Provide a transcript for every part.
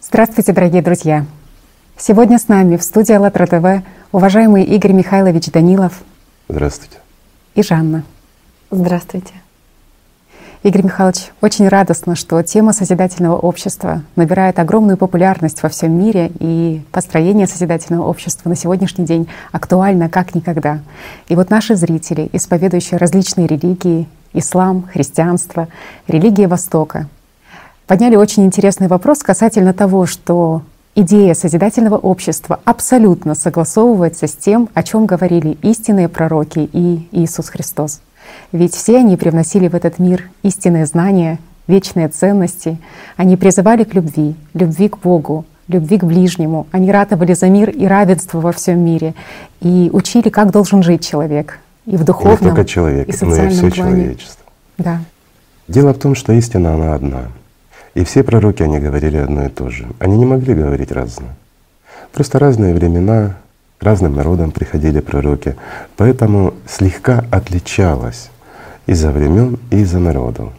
Здравствуйте, дорогие друзья! Сегодня с нами в студии АЛЛАТРА ТВ уважаемый Игорь Михайлович Данилов. Здравствуйте. И Жанна. Здравствуйте. Игорь Михайлович, очень радостно, что тема созидательного общества набирает огромную популярность во всем мире, и построение созидательного общества на сегодняшний день актуально как никогда. И вот наши зрители, исповедующие различные религии, ислам, христианство, религии Востока, подняли очень интересный вопрос касательно того, что идея созидательного общества абсолютно согласовывается с тем, о чем говорили истинные пророки и Иисус Христос. Ведь все они привносили в этот мир истинные знания, вечные ценности. Они призывали к любви, любви к Богу, любви к ближнему. Они ратовали за мир и равенство во всем мире и учили, как должен жить человек и в духовном, и не только человек, и но и все плане. человечество. Да. Дело в том, что истина она одна. И все пророки, они говорили одно и то же. Они не могли говорить разное. Просто разные времена, разным народам приходили пророки, поэтому слегка отличалось из-за времен и из-за народов.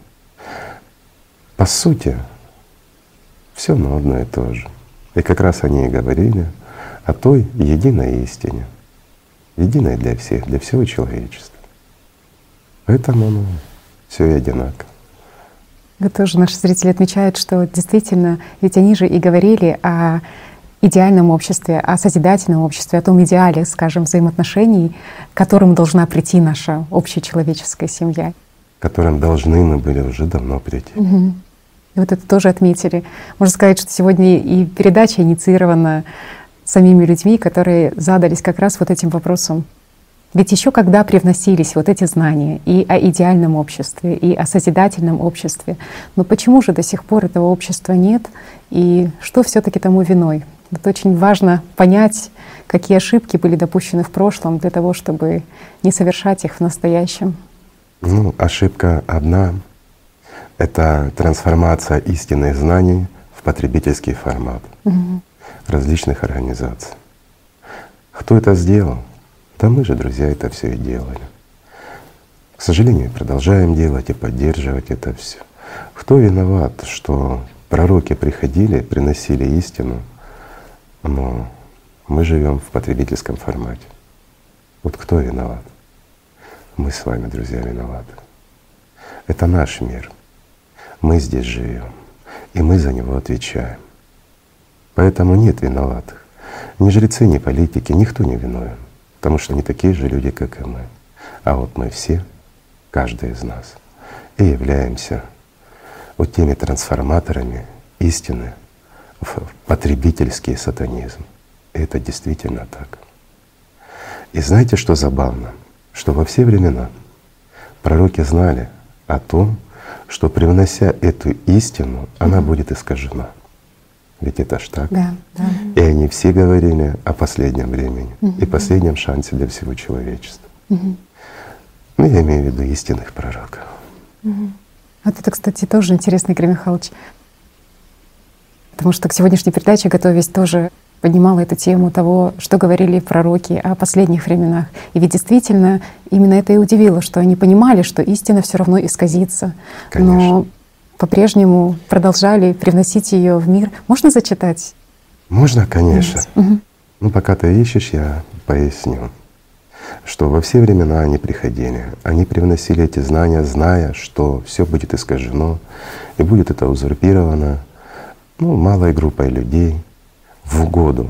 По сути, все равно одно и то же. И как раз они и говорили о той единой истине, единой для всех, для всего человечества. Поэтому оно все и одинаково. Тоже наши зрители отмечают, что действительно, ведь они же и говорили о идеальном обществе, о созидательном обществе, о том идеале, скажем, взаимоотношений, к которым должна прийти наша общечеловеческая семья. К которым должны мы были уже давно прийти. Угу. И вот это тоже отметили. Можно сказать, что сегодня и передача инициирована самими людьми, которые задались как раз вот этим вопросом. Ведь еще когда привносились вот эти знания и о идеальном обществе, и о созидательном обществе, но почему же до сих пор этого общества нет, и что все-таки тому виной? Вот очень важно понять, какие ошибки были допущены в прошлом для того, чтобы не совершать их в настоящем. Ну, ошибка одна — это трансформация истинных знаний в потребительский формат угу. различных организаций. Кто это сделал? Да мы же, друзья, это все и делали. К сожалению, продолжаем делать и поддерживать это все. Кто виноват, что пророки приходили, приносили истину, но мы живем в потребительском формате. Вот кто виноват? Мы с вами, друзья, виноваты. Это наш мир. Мы здесь живем, и мы за него отвечаем. Поэтому нет виноватых. Ни жрецы, ни политики, никто не виновен, потому что они такие же люди, как и мы. А вот мы все, каждый из нас, и являемся вот теми трансформаторами истины, в потребительский сатанизм. И это действительно так. И знаете, что забавно? Что во все времена пророки знали о том, что привнося эту истину, она будет искажена. Ведь это ж так. Да, да. И они все говорили о последнем времени угу. и последнем шансе для всего человечества. Угу. Ну, я имею в виду истинных пророков. Угу. Вот это, кстати, тоже интересно, Игорь Михайлович. Потому что к сегодняшней передаче, готовясь, тоже поднимала эту тему того, что говорили пророки о последних временах. И ведь действительно именно это и удивило, что они понимали, что истина все равно исказится. Конечно. Но по-прежнему продолжали привносить ее в мир. Можно зачитать? Можно, конечно. Угу. Ну, пока ты ищешь, я поясню, что во все времена они приходили, они привносили эти знания, зная, что все будет искажено и будет это узурпировано ну, малой группой людей в угоду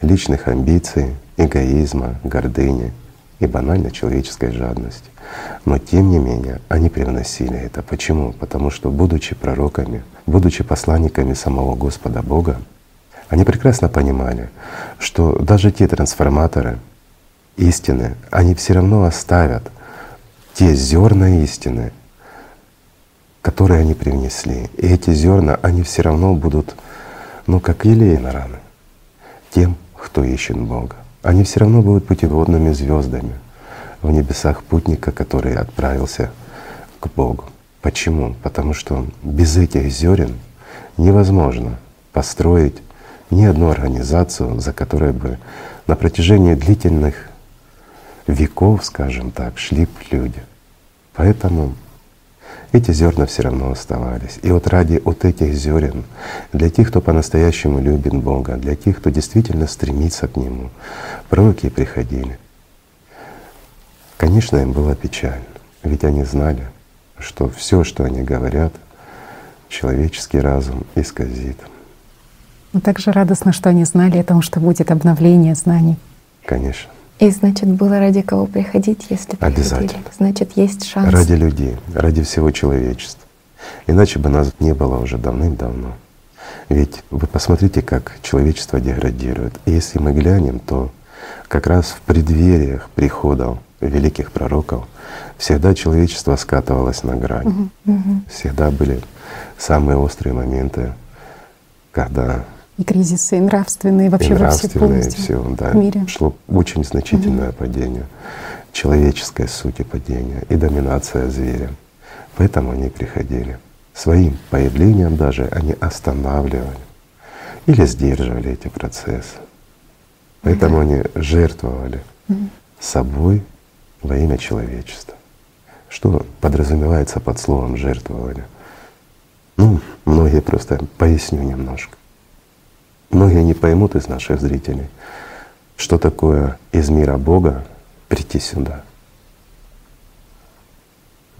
личных амбиций, эгоизма, гордыни и банально человеческой жадности. Но тем не менее они привносили это. Почему? Потому что, будучи пророками, будучи посланниками самого Господа Бога, они прекрасно понимали, что даже те трансформаторы истины, они все равно оставят те зерна истины, которые они привнесли. И эти зерна, они все равно будут, ну, как елей на раны тем, кто ищет Бога. Они все равно будут путеводными звездами в небесах путника, который отправился к Богу. Почему? Потому что без этих зерен невозможно построить ни одну организацию, за которой бы на протяжении длительных веков, скажем так, шли люди. Поэтому эти зерна все равно оставались. И вот ради вот этих зерен, для тех, кто по-настоящему любит Бога, для тех, кто действительно стремится к Нему, пророки приходили. Конечно, им было печально, ведь они знали, что все, что они говорят, человеческий разум исказит. Но также радостно, что они знали о том, что будет обновление знаний. Конечно. И значит, было ради кого приходить, если приходили. Обязательно. Значит, есть шанс. Ради людей, ради всего человечества. Иначе бы нас не было уже давным-давно. Ведь вы посмотрите, как человечество деградирует. И если мы глянем, то как раз в преддвериях приходов великих пророков всегда человечество скатывалось на грань. Угу, угу. Всегда были самые острые моменты, когда и кризисы, и нравственные, вообще и нравственные, во все, все, да, в мире. шло очень значительное угу. падение, человеческой сути падения и доминация зверя. Поэтому они приходили. Своим появлением даже они останавливали или сдерживали эти процессы. Поэтому они жертвовали собой во имя человечества. Что подразумевается под словом жертвовали? Ну, многие просто поясню немножко. Многие не поймут из наших зрителей, что такое из мира Бога прийти сюда.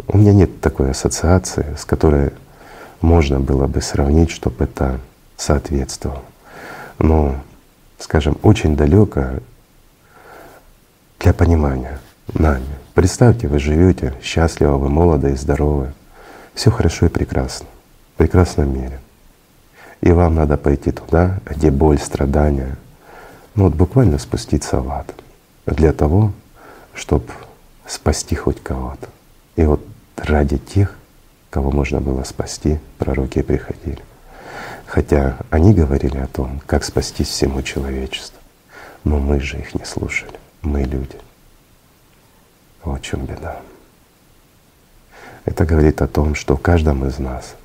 У меня нет такой ассоциации, с которой можно было бы сравнить, чтобы это соответствовало. Но, скажем, очень далеко для понимания нами. Представьте, вы живете счастливо, вы молоды и здоровы, все хорошо и прекрасно, в прекрасном мире. И вам надо пойти туда, где боль, страдания, ну вот буквально спуститься в ад для того, чтобы спасти хоть кого-то. И вот ради тех, кого можно было спасти, пророки приходили. Хотя они говорили о том, как спасти всему человечеству. Но мы же их не слушали, мы люди. Вот в чем беда. Это говорит о том, что в каждом из нас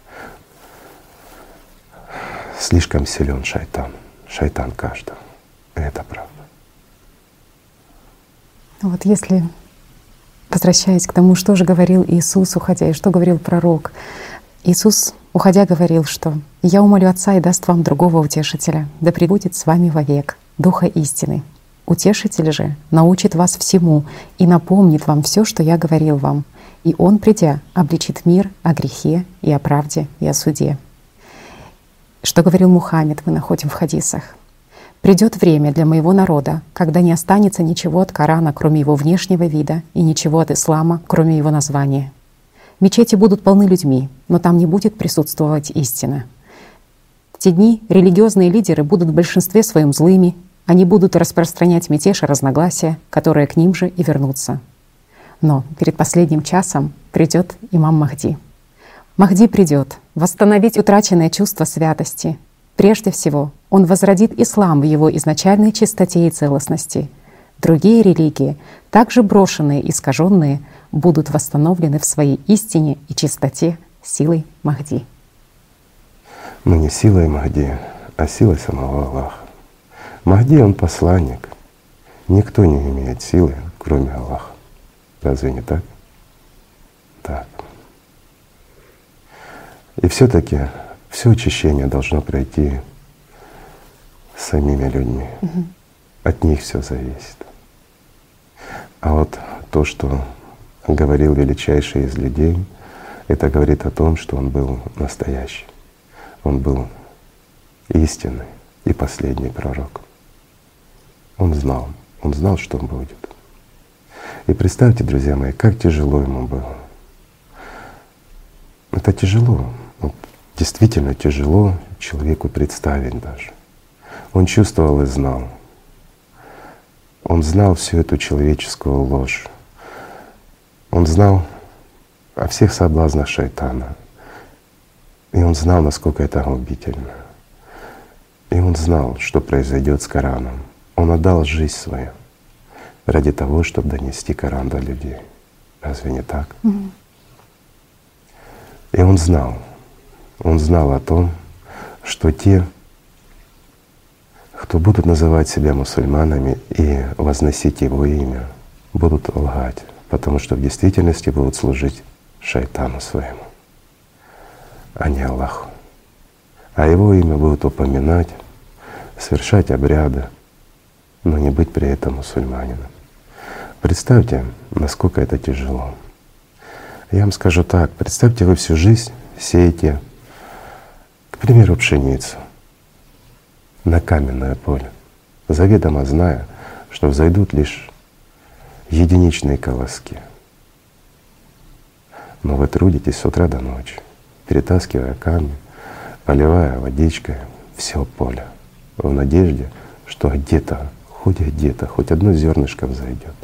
слишком силен шайтан. Шайтан каждого. Это правда. Вот если возвращаясь к тому, что же говорил Иисус, уходя, и что говорил пророк, Иисус, уходя, говорил, что «Я умолю Отца и даст вам другого утешителя, да пребудет с вами вовек, Духа истины. Утешитель же научит вас всему и напомнит вам все, что я говорил вам, и Он, придя, обличит мир о грехе и о правде и о суде». Что говорил Мухаммед, мы находим в хадисах. Придет время для моего народа, когда не останется ничего от Корана, кроме его внешнего вида, и ничего от ислама, кроме его названия. Мечети будут полны людьми, но там не будет присутствовать истина. В те дни религиозные лидеры будут в большинстве своем злыми, они будут распространять мятеж и разногласия, которые к ним же и вернутся. Но перед последним часом придет имам Махди. Махди придет восстановить утраченное чувство святости, Прежде всего, он возродит ислам в его изначальной чистоте и целостности. Другие религии, также брошенные и искаженные, будут восстановлены в своей истине и чистоте силой Махди. Но не силой Махди, а силой самого Аллаха. Махди — он посланник. Никто не имеет силы, кроме Аллаха. Разве не так? Так. И все таки все очищение должно пройти самими людьми. Угу. От них все зависит. А вот то, что говорил величайший из людей, это говорит о том, что он был настоящий. Он был истинный и последний пророк. Он знал, он знал, что будет. И представьте, друзья мои, как тяжело ему было. Это тяжело действительно тяжело человеку представить даже. Он чувствовал и знал. Он знал всю эту человеческую ложь. Он знал о всех соблазнах шайтана. И он знал, насколько это губительно. И он знал, что произойдет с Кораном. Он отдал жизнь свою ради того, чтобы донести Коран до людей. Разве не так? Mm-hmm. И он знал, он знал о том, что те, кто будут называть себя мусульманами и возносить его имя, будут лгать, потому что в действительности будут служить шайтану своему, а не Аллаху. А Его имя будут упоминать, совершать обряды, но не быть при этом мусульманином. Представьте, насколько это тяжело. Я вам скажу так, представьте, вы всю жизнь сеете, к примеру, пшеницу на каменное поле, заведомо зная, что взойдут лишь единичные колоски. Но вы трудитесь с утра до ночи, перетаскивая камни, поливая водичкой все поле в надежде, что где-то, хоть где-то, хоть одно зернышко взойдет.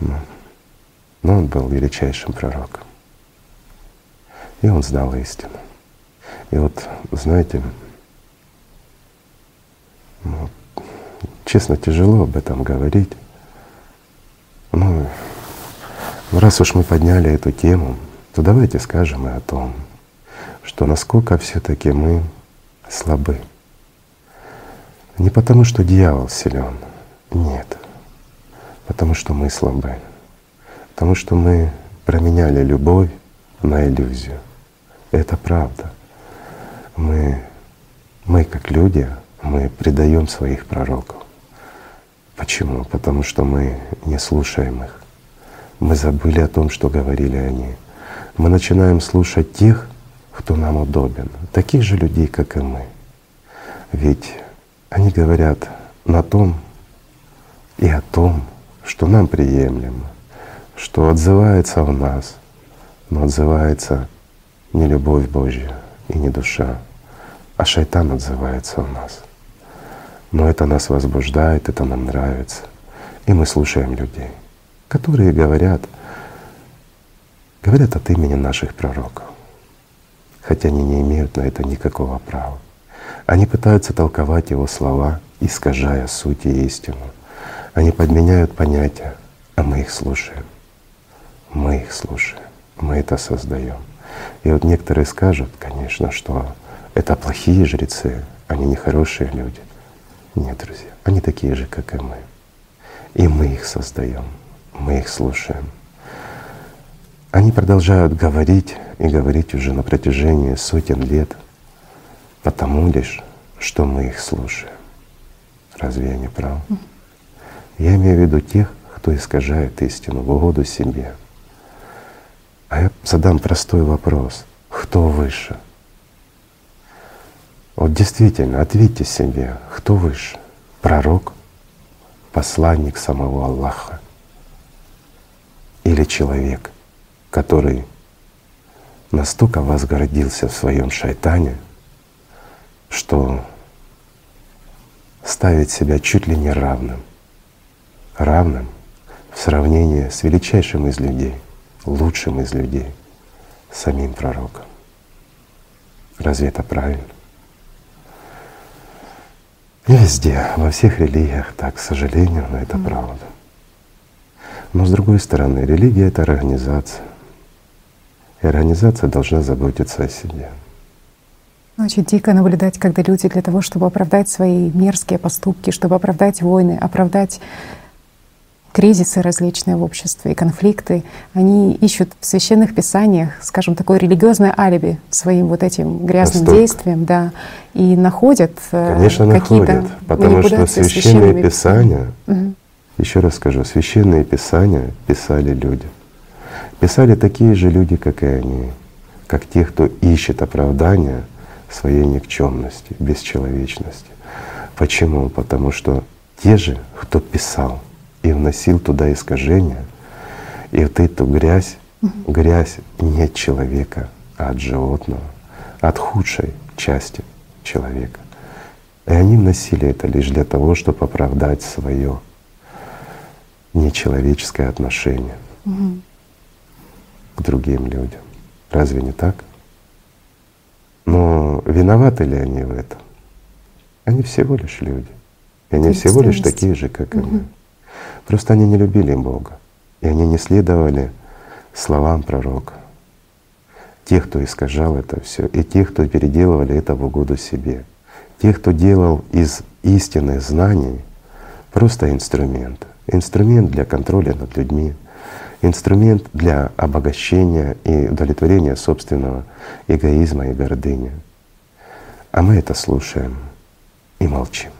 Но, но он был величайшим пророком. И он знал истину. И вот, знаете, ну, честно, тяжело об этом говорить. Ну, раз уж мы подняли эту тему, то давайте скажем и о том, что насколько все-таки мы слабы. Не потому, что дьявол силен, нет, потому что мы слабы, потому что мы променяли любовь на иллюзию. Это правда. Мы, мы как люди, мы предаем своих пророков. Почему? Потому что мы не слушаем их. Мы забыли о том, что говорили они. Мы начинаем слушать тех, кто нам удобен, таких же людей, как и мы. Ведь они говорят на том и о том, что нам приемлемо, что отзывается в нас, но отзывается не любовь Божья и не душа, а шайтан отзывается в нас. Но это нас возбуждает, это нам нравится. И мы слушаем людей, которые говорят, говорят от имени наших пророков, хотя они не имеют на это никакого права. Они пытаются толковать его слова, искажая суть и истину. Они подменяют понятия, а мы их слушаем. Мы их слушаем, мы это создаем. И вот некоторые скажут, конечно, что это плохие жрецы, они нехорошие люди. Нет, друзья, они такие же, как и мы. И мы их создаем, мы их слушаем. Они продолжают говорить и говорить уже на протяжении сотен лет, потому лишь, что мы их слушаем. Разве я не прав? Я имею в виду тех, кто искажает истину в угоду себе. А я задам простой вопрос. Кто выше? Вот действительно, ответьте себе, кто выше? Пророк, посланник самого Аллаха или человек, который настолько возгордился в своем шайтане, что ставит себя чуть ли не равным, равным в сравнении с величайшим из людей, лучшим из людей, самим пророком. Разве это правильно? И везде, во всех религиях так, к сожалению, но это mm. правда. Но с другой стороны, религия — это организация. И организация должна заботиться о себе. Очень дико наблюдать, когда люди для того, чтобы оправдать свои мерзкие поступки, чтобы оправдать войны, оправдать кризисы различные в обществе и конфликты, они ищут в священных писаниях, скажем, такое религиозное алиби своим вот этим грязным Восток. действием, да, и находят э, Конечно, какие-то находят, потому что священные писания, угу. еще раз скажу, священные писания писали люди. Писали такие же люди, как и они, как те, кто ищет оправдания своей никчемности, бесчеловечности. Почему? Потому что те же, кто писал, и вносил туда искажения. И вот эту грязь, грязь не от человека, а от животного, от худшей части человека. И они вносили это лишь для того, чтобы оправдать свое нечеловеческое отношение угу. к другим людям. Разве не так? Но виноваты ли они в этом? Они всего лишь люди. И они всего лишь такие же, как и мы. Просто они не любили Бога, и они не следовали словам пророка. Тех, кто искажал это все, и тех, кто переделывали это в угоду себе. Тех, кто делал из истинных знаний просто инструмент. Инструмент для контроля над людьми, инструмент для обогащения и удовлетворения собственного эгоизма и гордыни. А мы это слушаем и молчим.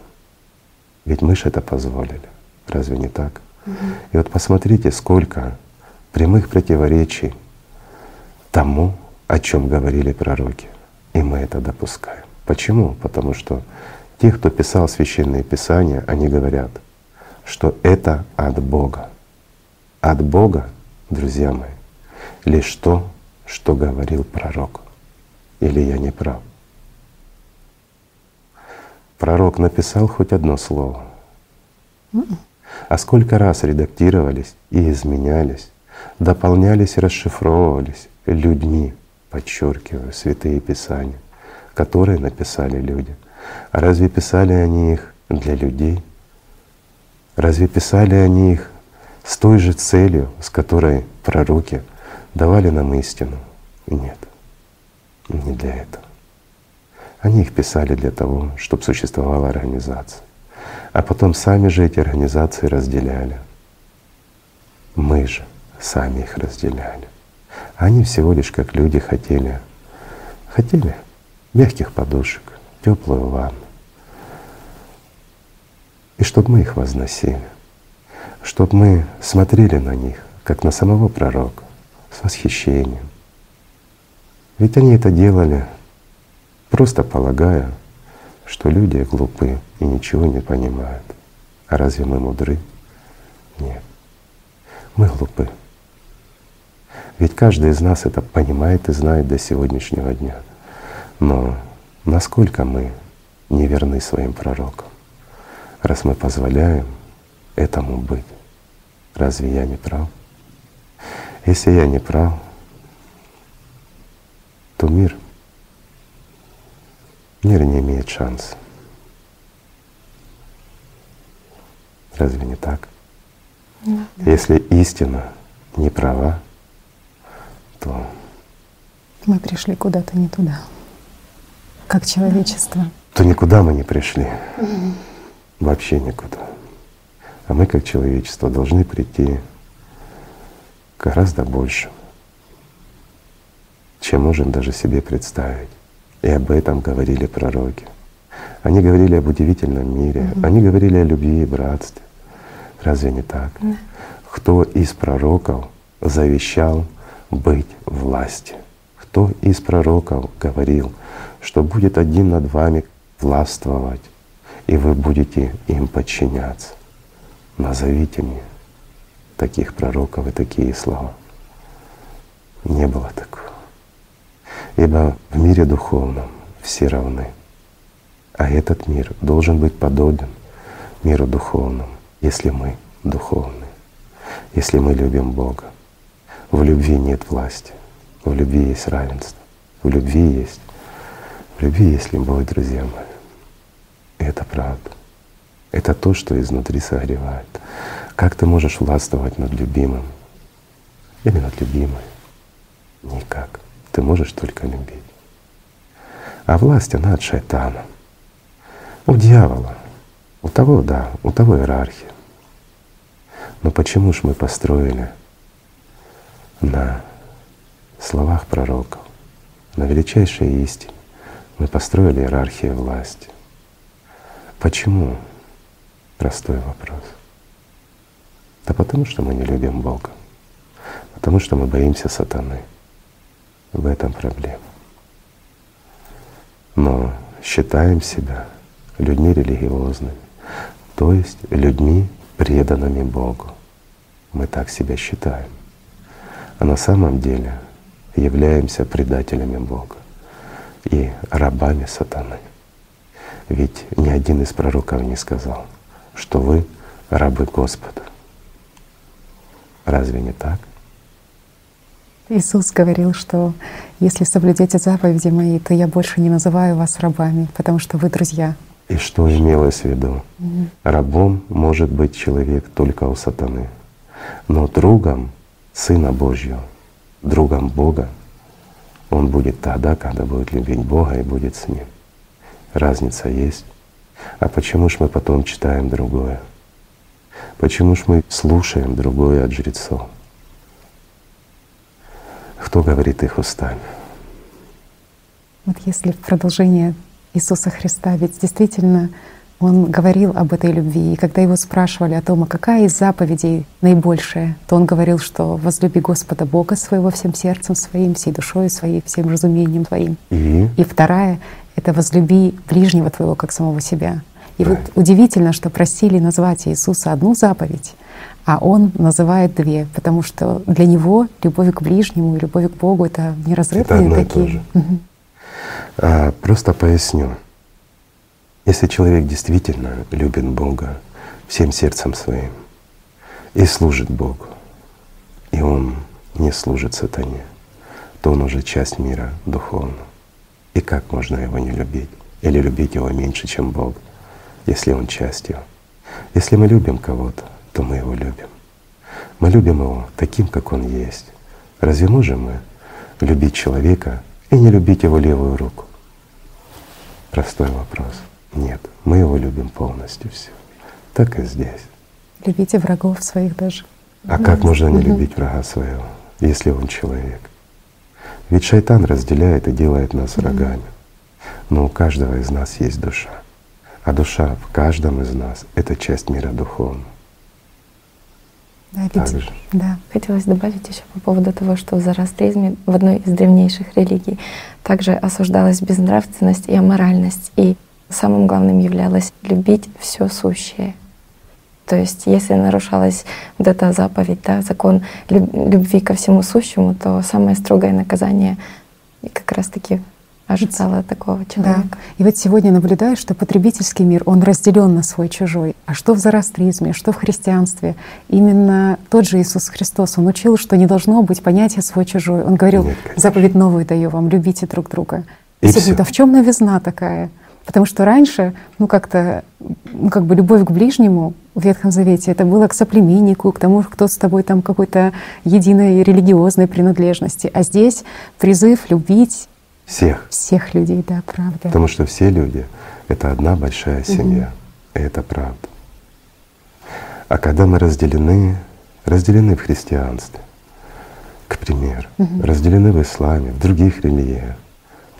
Ведь мы же это позволили. Разве не так? Угу. И вот посмотрите, сколько прямых противоречий тому, о чем говорили пророки. И мы это допускаем. Почему? Потому что те, кто писал священные писания, они говорят, что это от Бога. От Бога, друзья мои, лишь то, что говорил пророк. Или я не прав? Пророк написал хоть одно слово. А сколько раз редактировались и изменялись, дополнялись и расшифровывались людьми, подчеркиваю, святые писания, которые написали люди. А разве писали они их для людей? Разве писали они их с той же целью, с которой пророки давали нам истину? Нет, не для этого. Они их писали для того, чтобы существовала организация. А потом сами же эти организации разделяли. Мы же сами их разделяли. Они всего лишь как люди хотели, хотели мягких подушек, теплую ванну. И чтобы мы их возносили, чтобы мы смотрели на них, как на самого пророка, с восхищением. Ведь они это делали, просто полагая, что люди глупы и ничего не понимают. А разве мы мудры? Нет. Мы глупы. Ведь каждый из нас это понимает и знает до сегодняшнего дня. Но насколько мы не верны своим пророкам, раз мы позволяем этому быть? Разве я не прав? Если я не прав, то мир, мир не имеет шанса. Разве не так? Да. Если истина не права, то мы пришли куда-то не туда, как человечество. То никуда мы не пришли, вообще никуда. А мы, как человечество, должны прийти гораздо больше, чем можем даже себе представить. И об этом говорили пророки. Они говорили об удивительном мире, угу. они говорили о любви и братстве. Разве не так? Да. Кто из пророков завещал быть власти. Кто из пророков говорил, что будет один над вами властвовать, и вы будете им подчиняться? Назовите мне таких пророков и такие слова. Не было такого. Ибо в мире духовном все равны. А этот мир должен быть подобен миру духовному, если мы духовны, если мы любим Бога. В любви нет власти, в любви есть равенство, в любви есть, в любви есть любовь, друзья мои. И это правда. Это то, что изнутри согревает. Как ты можешь властвовать над любимым или над любимой? Никак. Ты можешь только любить. А власть, она от шайтана. У дьявола. У того, да, у того иерархия. Но почему ж мы построили на словах пророков, на величайшей истине мы построили иерархию власти. Почему? Простой вопрос. Да потому что мы не любим Бога, потому что мы боимся сатаны. В этом проблема. Но считаем себя людьми религиозными, то есть людьми, преданными Богу. Мы так себя считаем а на самом деле являемся предателями Бога и рабами сатаны. Ведь ни один из пророков не сказал, что вы рабы Господа. Разве не так? Иисус говорил, что если соблюдете заповеди мои, то я больше не называю вас рабами, потому что вы друзья. И что имелось в виду? Mm-hmm. Рабом может быть человек только у сатаны, но другом Сына Божьего, другом Бога, он будет тогда, когда будет любить Бога и будет с Ним. Разница есть. А почему ж мы потом читаем другое? Почему ж мы слушаем другое от жрецов? Кто говорит их устами? Вот если в продолжение Иисуса Христа, ведь действительно он говорил об этой любви. И когда его спрашивали о том, а какая из заповедей наибольшая, то он говорил, что возлюби Господа Бога своего всем сердцем своим, всей душой своей, всем разумением твоим. И, и вторая — это возлюби ближнего твоего, как самого себя. И вот удивительно, что просили назвать Иисуса одну заповедь, а Он называет две, потому что для Него любовь к ближнему и любовь к Богу — это неразрывные это такие. Угу. А, просто поясню. Если человек действительно любит Бога всем сердцем своим и служит Богу, и он не служит сатане, то он уже часть мира духовного. И как можно его не любить? Или любить его меньше, чем Бог, если он часть его? Если мы любим кого-то, то мы его любим. Мы любим его таким, как он есть. Разве можем мы любить человека и не любить его левую руку? Простой вопрос. Нет, мы его любим полностью все. Так и здесь. Любите врагов своих даже. А как можно не любить врага своего, если он человек? Ведь шайтан разделяет и делает нас врагами. Но у каждого из нас есть душа. А душа в каждом из нас — это часть мира духовного. Да, ведь, да. Хотелось добавить еще по поводу того, что в зороастризме, в одной из древнейших религий, также осуждалась безнравственность и аморальность. И самым главным являлось любить все сущее. То есть, если нарушалась вот эта заповедь, да, закон любви ко всему сущему, то самое строгое наказание как раз-таки ожидала такого человека. Да. И вот сегодня наблюдаю, что потребительский мир, он разделен на свой чужой. А что в зороастризме, что в христианстве? Именно тот же Иисус Христос, Он учил, что не должно быть понятия свой чужой. Он говорил, Нет, заповедь новую даю вам, любите друг друга. И все говорят, а в чем новизна такая? Потому что раньше, ну как-то, ну как бы любовь к ближнему в Ветхом Завете это было к соплеменнику, к тому, кто с тобой там какой-то единой религиозной принадлежности. А здесь призыв любить всех. Всех людей, да, правда. Потому что все люди — это одна большая семья. Угу. И это правда. А когда мы разделены, разделены в христианстве, к примеру, угу. разделены в исламе, в других религиях,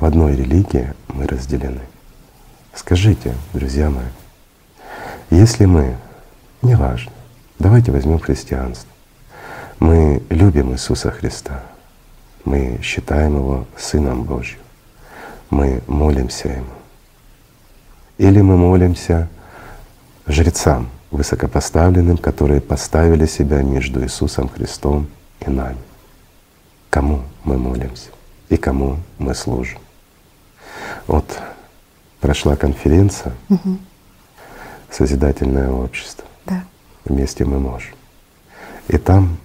в одной религии мы разделены. Скажите, друзья мои, если мы, неважно, давайте возьмем христианство, мы любим Иисуса Христа, мы считаем Его Сыном Божьим, мы молимся Ему. Или мы молимся жрецам высокопоставленным, которые поставили себя между Иисусом Христом и нами. Кому мы молимся и кому мы служим. Вот прошла конференция угу. «Созидательное общество». Да. Вместе мы можем. И там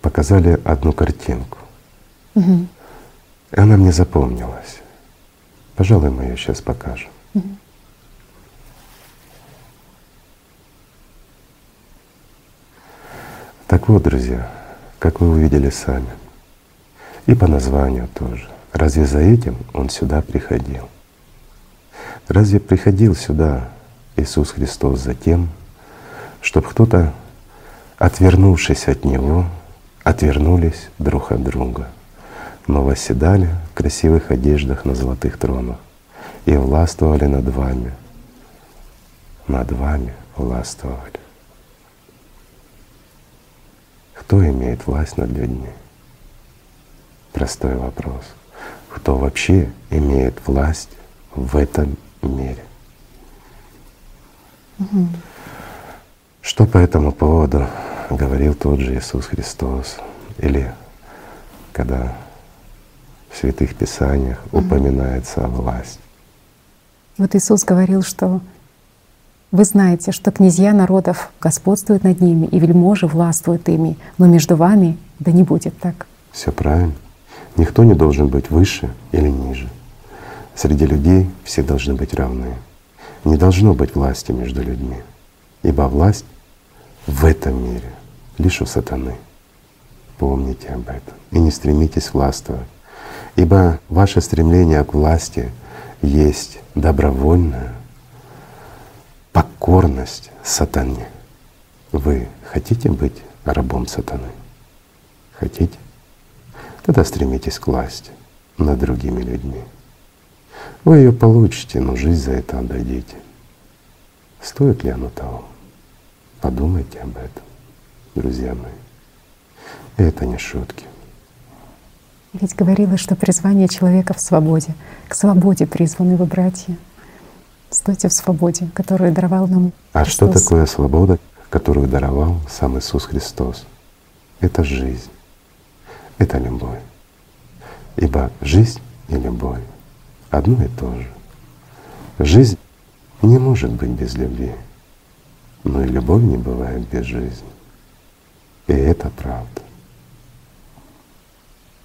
показали одну картинку. Угу. И она мне запомнилась. Пожалуй, мы ее сейчас покажем. Угу. Так вот, друзья, как вы увидели сами, и по названию тоже, разве за этим Он сюда приходил? Разве приходил сюда Иисус Христос за тем, чтобы кто-то, отвернувшись от Него, отвернулись друг от друга — но восседали в красивых одеждах на золотых тронах и властвовали над вами. Над вами властвовали. Кто имеет власть над людьми? Простой вопрос. Кто вообще имеет власть в этом мире? Угу. Что по этому поводу говорил тот же Иисус Христос? Или когда в святых писаниях упоминается власть. Вот Иисус говорил, что вы знаете, что князья народов господствуют над ними, и вельможи властвуют ими, но между вами да не будет так. Все правильно. Никто не должен быть выше или ниже. Среди людей все должны быть равны. Не должно быть власти между людьми, ибо власть в этом мире лишь у сатаны. Помните об этом и не стремитесь властвовать. Ибо ваше стремление к власти есть добровольная покорность сатане. Вы хотите быть рабом сатаны? Хотите? тогда стремитесь к власти над другими людьми. Вы ее получите, но жизнь за это отдадите. Стоит ли оно того? Подумайте об этом, друзья мои. Это не шутки. Ведь говорилось, что призвание человека в свободе. К свободе призваны вы, братья. Стойте в свободе, которую даровал нам А Христос. что такое свобода, которую даровал сам Иисус Христос? Это жизнь, это любовь. Ибо жизнь и любовь одно и то же. Жизнь не может быть без любви, но и любовь не бывает без жизни. И это правда.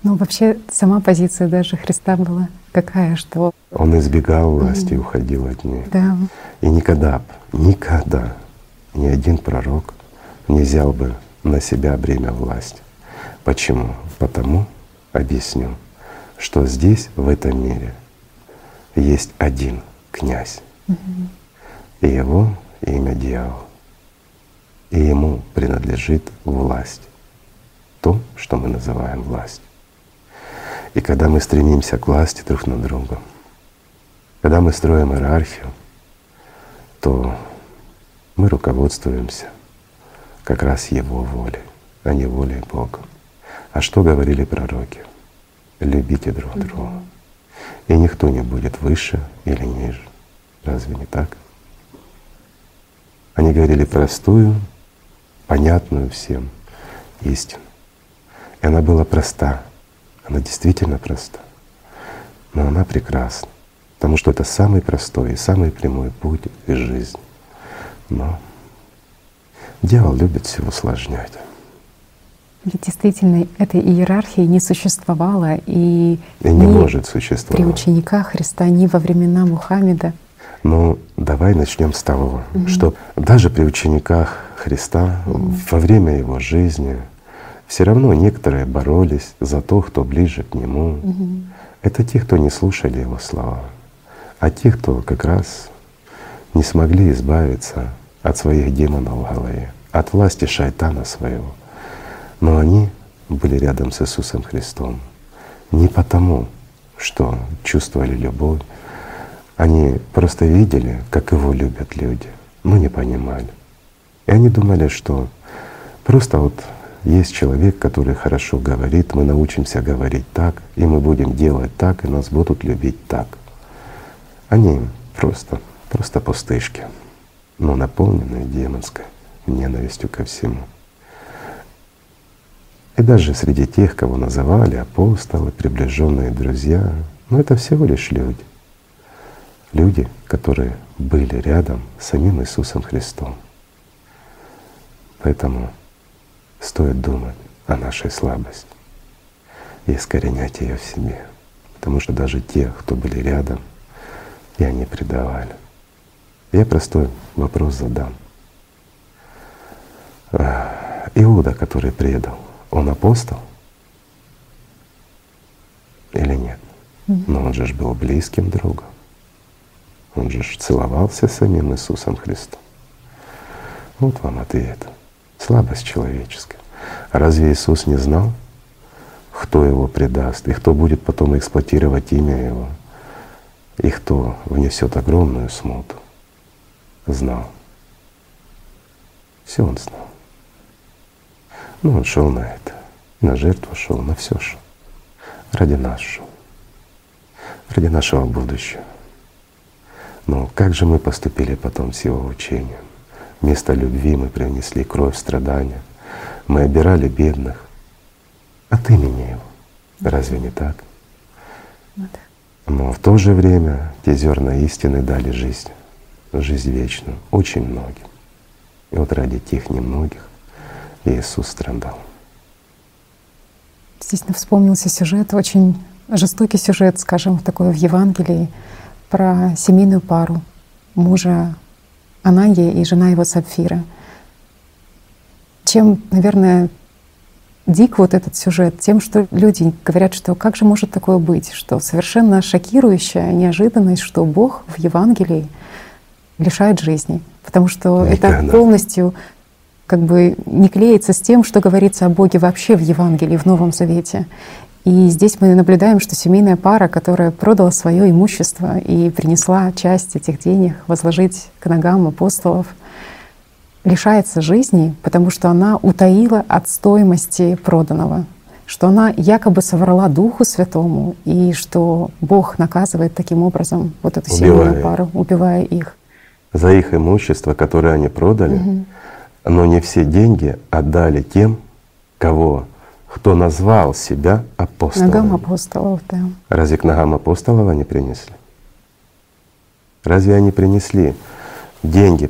Ну, вообще, сама позиция даже Христа была какая, что… Он избегал власти и уходил от нее. Да. И никогда, никогда ни один пророк не взял бы на себя бремя власти. Почему? Потому, объясню, что здесь, в этом мире, есть один князь, и его имя дьявол, и ему принадлежит власть, то, что мы называем власть. И когда мы стремимся к власти друг над другом, когда мы строим иерархию, то мы руководствуемся как раз Его волей, а не волей Бога. А что говорили пророки? Любите друг друга. И никто не будет выше или ниже. Разве не так? Они говорили простую, понятную всем истину. И она была проста, она действительно проста, но она прекрасна, потому что это самый простой и самый прямой путь из жизни. Но дьявол любит все усложнять. Ведь действительно этой иерархии не существовало и, и не может существовать при учениках Христа, ни во времена Мухаммеда. Ну, давай начнем с того, угу. что даже при учениках Христа угу. во время его жизни все равно некоторые боролись за то, кто ближе к Нему. Угу. Это те, кто не слушали Его слова, а те, кто как раз не смогли избавиться от своих демонов в голове, от власти шайтана своего. Но они были рядом с Иисусом Христом не потому, что чувствовали любовь, они просто видели, как Его любят люди, но не понимали. И они думали, что просто вот есть человек, который хорошо говорит, мы научимся говорить так, и мы будем делать так, и нас будут любить так. Они просто, просто пустышки, но наполненные демонской ненавистью ко всему. И даже среди тех, кого называли апостолы, приближенные друзья, ну это всего лишь люди. Люди, которые были рядом с самим Иисусом Христом. Поэтому стоит думать о нашей слабости и искоренять ее в себе. Потому что даже те, кто были рядом, и они предавали. Я простой вопрос задам. Иуда, который предал, он апостол или нет? Но он же был близким другом. Он же целовался с самим Иисусом Христом. Вот вам ответ слабость человеческая. А разве Иисус не знал, кто его предаст и кто будет потом эксплуатировать имя его, и кто внесет огромную смуту? Знал. Все он знал. Ну, он шел на это, на жертву шел, на все шел. Ради нас шел, ради нашего будущего. Но как же мы поступили потом с его учением? Вместо любви мы принесли кровь, страдания. Мы обирали бедных от имени Его. Разве не так? Ну Но в то же время те зерна истины дали жизнь, жизнь вечную, очень многим. И вот ради тех немногих Иисус страдал. Здесь вспомнился сюжет, очень жестокий сюжет, скажем, такой в Евангелии, про семейную пару мужа Ананья и жена его Сапфира. Чем, наверное, дик вот этот сюжет тем, что люди говорят, что как же может такое быть, что совершенно шокирующая неожиданность, что Бог в Евангелии лишает жизни, потому что это полностью как бы не клеится с тем, что говорится о Боге вообще в Евангелии, в Новом Завете. И здесь мы наблюдаем, что семейная пара, которая продала свое имущество и принесла часть этих денег возложить к ногам апостолов, лишается жизни, потому что она утаила от стоимости проданного, что она якобы соврала Духу Святому, и что Бог наказывает таким образом вот эту убивая. семейную пару, убивая их. За их имущество, которое они продали, угу. Но не все деньги отдали тем, кого кто назвал себя апостолом. Ногам апостолов, да. Разве к ногам апостолов они принесли? Разве они принесли деньги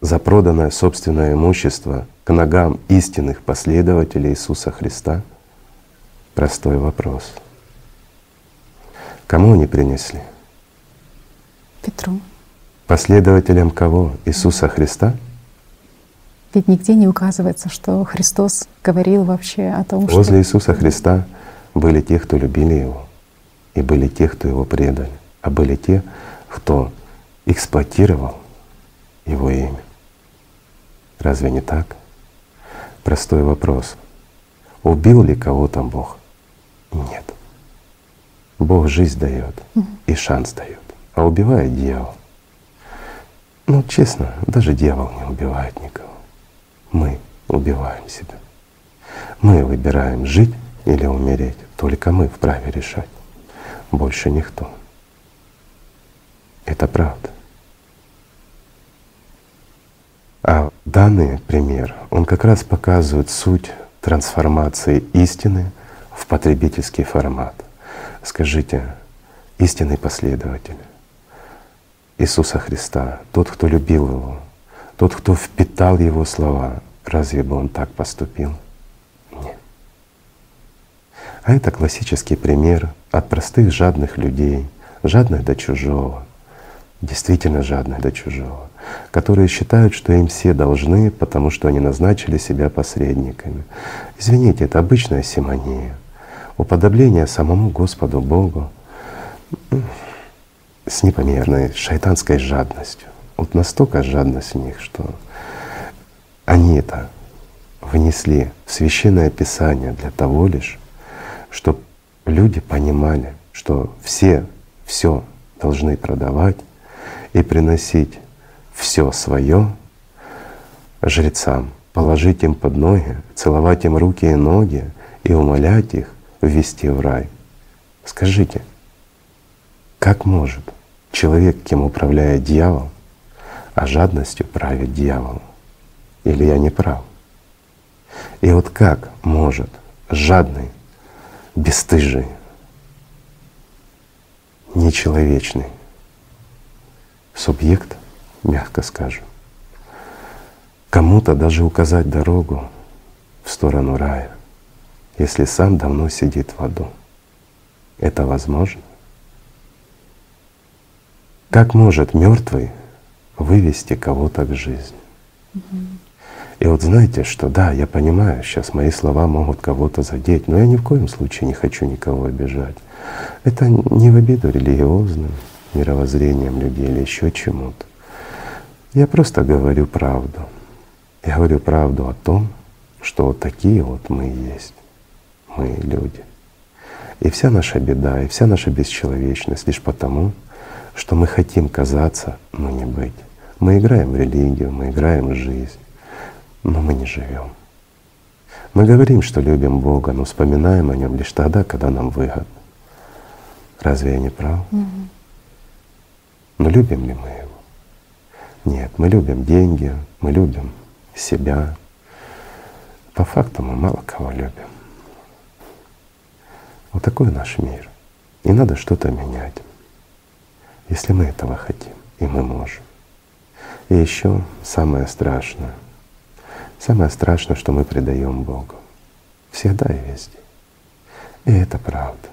за проданное собственное имущество к ногам истинных последователей Иисуса Христа? Простой вопрос. Кому они принесли? Петру. Последователям кого? Иисуса Христа? Ведь нигде не указывается, что Христос говорил вообще о том, что… Возле Иисуса Христа были те, кто любили Его, и были те, кто Его предали, а были те, кто эксплуатировал Его имя. Разве не так? Простой вопрос. Убил ли кого-то Бог? Нет. Бог жизнь дает и шанс дает, а убивает дьявол. Ну, честно, даже дьявол не убивает никого. Мы убиваем себя. Мы выбираем жить или умереть. Только мы вправе решать. Больше никто. Это правда. А данный пример, он как раз показывает суть трансформации истины в потребительский формат. Скажите, истинный последователь Иисуса Христа, тот, кто любил Его, тот, кто впитал Его слова, разве бы он так поступил? Нет. А это классический пример от простых жадных людей, жадных до чужого, действительно жадных до чужого, которые считают, что им все должны, потому что они назначили себя посредниками. Извините, это обычная симония, уподобление самому Господу Богу с непомерной шайтанской жадностью. Вот настолько жадность в них, что они это внесли в священное писание для того лишь, чтобы люди понимали, что все все должны продавать и приносить все свое жрецам, положить им под ноги, целовать им руки и ноги и умолять их ввести в рай. Скажите, как может человек, кем управляет дьявол, а жадностью правит дьявол? Или я не прав? И вот как может жадный, бесстыжий, нечеловечный субъект, мягко скажем, кому-то даже указать дорогу в сторону рая, если сам давно сидит в аду. Это возможно? Как может мертвый вывести кого-то к жизни? И вот знаете, что да, я понимаю, сейчас мои слова могут кого-то задеть, но я ни в коем случае не хочу никого обижать. Это не в обиду религиозным, мировоззрением людей или еще чему-то. Я просто говорю правду. Я говорю правду о том, что вот такие вот мы есть, мы люди. И вся наша беда, и вся наша бесчеловечность лишь потому, что мы хотим казаться, но не быть. Мы играем в религию, мы играем в жизнь, но мы не живем. Мы говорим, что любим Бога, но вспоминаем о Нем лишь тогда, когда нам выгодно. Разве я не прав? Угу. Но любим ли мы Его? Нет, мы любим деньги, мы любим себя. По факту мы мало кого любим. Вот такой наш мир. И надо что-то менять, если мы этого хотим, и мы можем. И еще самое страшное. Самое страшное, что мы предаем Богу. Всегда и везде. И это правда.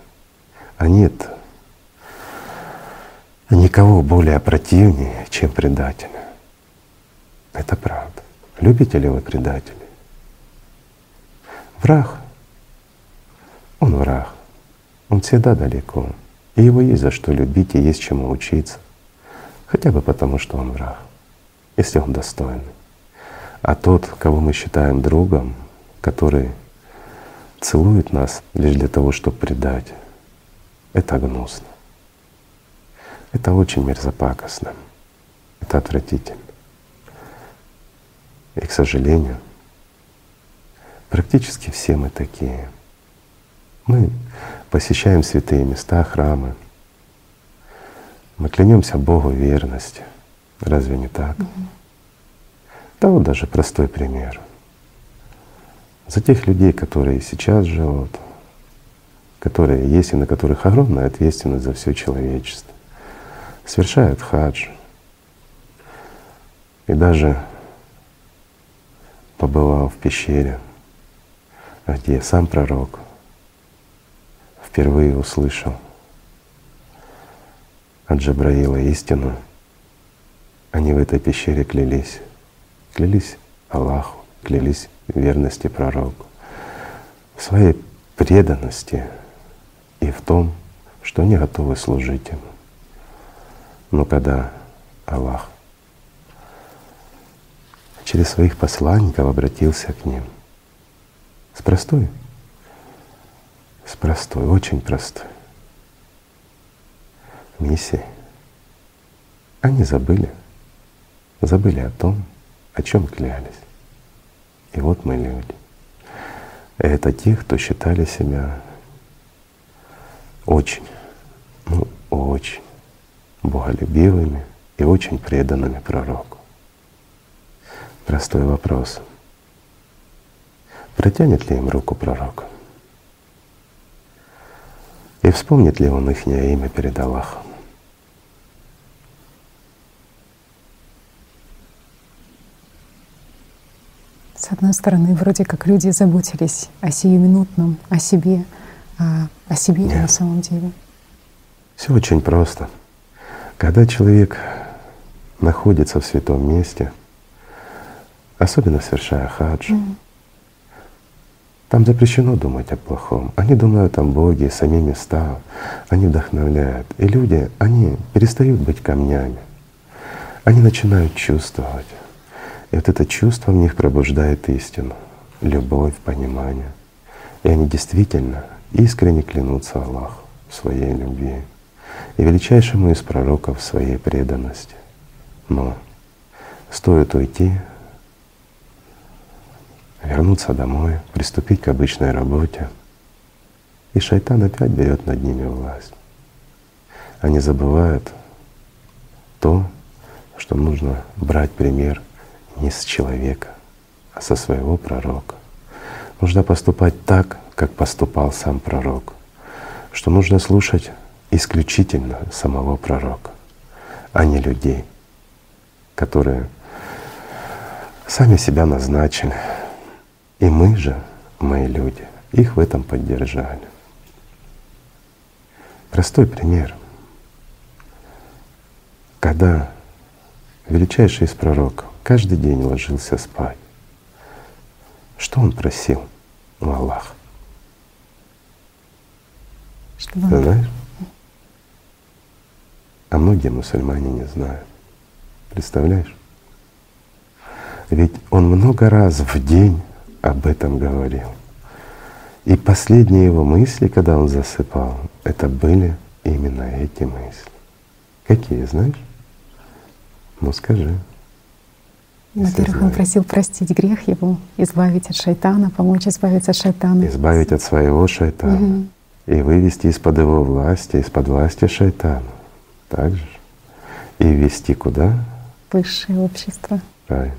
А нет никого более противнее, чем предателя. Это правда. Любите ли вы предателей? Враг, он враг. Он всегда далеко. И его есть за что любить и есть чему учиться. Хотя бы потому, что он враг, если он достойный. А тот, кого мы считаем другом, который целует нас лишь для того, чтобы предать, это гнусно. Это очень мерзопакостно. Это отвратительно. И, к сожалению, практически все мы такие. Мы посещаем святые места, храмы. Мы клянемся Богу верности. Разве не так? Угу. Да вот даже простой пример. За тех людей, которые сейчас живут, которые есть и на которых огромная ответственность за все человечество, совершают хадж. И даже побывал в пещере, где сам пророк впервые услышал от Джабраила истину, они в этой пещере клялись, клялись Аллаху, клялись верности пророку, в своей преданности и в том, что они готовы служить ему. Но когда Аллах через своих посланников обратился к ним с простой, с простой, очень простой миссией, они забыли, забыли о том, о чем клялись. И вот мы люди. Это те, кто считали себя очень, ну очень боголюбивыми и очень преданными пророку. Простой вопрос. Протянет ли им руку пророк? И вспомнит ли он их имя перед Аллахом? С одной стороны, вроде как люди заботились о сиюминутном, о себе, а о себе Нет. на самом деле. Все очень просто. Когда человек находится в святом месте, особенно совершая хадж, mm. Там запрещено думать о плохом. Они думают о Боге, сами места, они вдохновляют. И люди, они перестают быть камнями, они начинают чувствовать. И вот это чувство в них пробуждает истину, любовь, понимание. И они действительно искренне клянутся Аллаху в своей любви и величайшему из пророков в своей преданности. Но стоит уйти, вернуться домой, приступить к обычной работе, и шайтан опять берет над ними власть. Они забывают то, что нужно брать пример не с человека, а со своего пророка. Нужно поступать так, как поступал сам пророк, что нужно слушать исключительно самого пророка, а не людей, которые сами себя назначили. И мы же, мои люди, их в этом поддержали. Простой пример. Когда величайший из пророков каждый день ложился спать, что он просил у Аллаха? Что Ты знаешь? А многие мусульмане не знают. Представляешь? Ведь он много раз в день об этом говорил. И последние его мысли, когда он засыпал, это были именно эти мысли. Какие, знаешь? Ну скажи. Во-первых, он просил простить грех его, избавить от шайтана, помочь избавиться от шайтана. Избавить от своего шайтана угу. и вывести из-под его власти, из-под власти шайтана. Так же. И вести куда? Высшее общество. Правильно.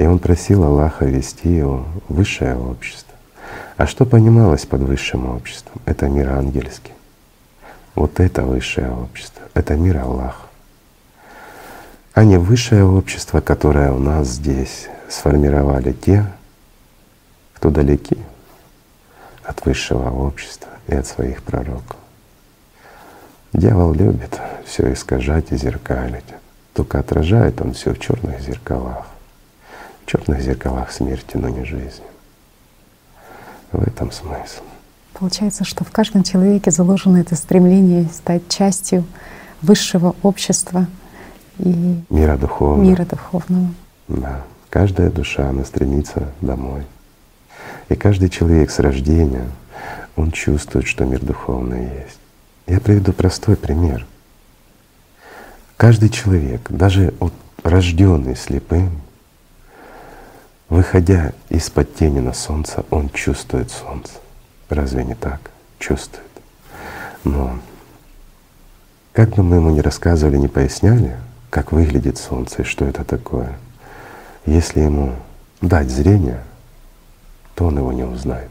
И он просил Аллаха вести его в высшее общество. А что понималось под высшим обществом? Это мир ангельский. Вот это высшее общество. Это мир Аллаха. А не высшее общество, которое у нас здесь сформировали те, кто далеки от высшего общества и от своих пророков. Дьявол любит все искажать и зеркалить. Только отражает он все в черных зеркалах. Черных зеркалах смерти, но не жизни. В этом смысл. Получается, что в каждом человеке заложено это стремление стать частью высшего общества и мира духовного. Мира духовного. Да. Каждая душа, она стремится домой. И каждый человек с рождения, он чувствует, что мир духовный есть. Я приведу простой пример. Каждый человек, даже вот рожденный слепым, выходя из-под тени на солнце, он чувствует солнце. Разве не так? Чувствует. Но как бы мы ему ни рассказывали, не поясняли, как выглядит солнце и что это такое, если ему дать зрение, то он его не узнает,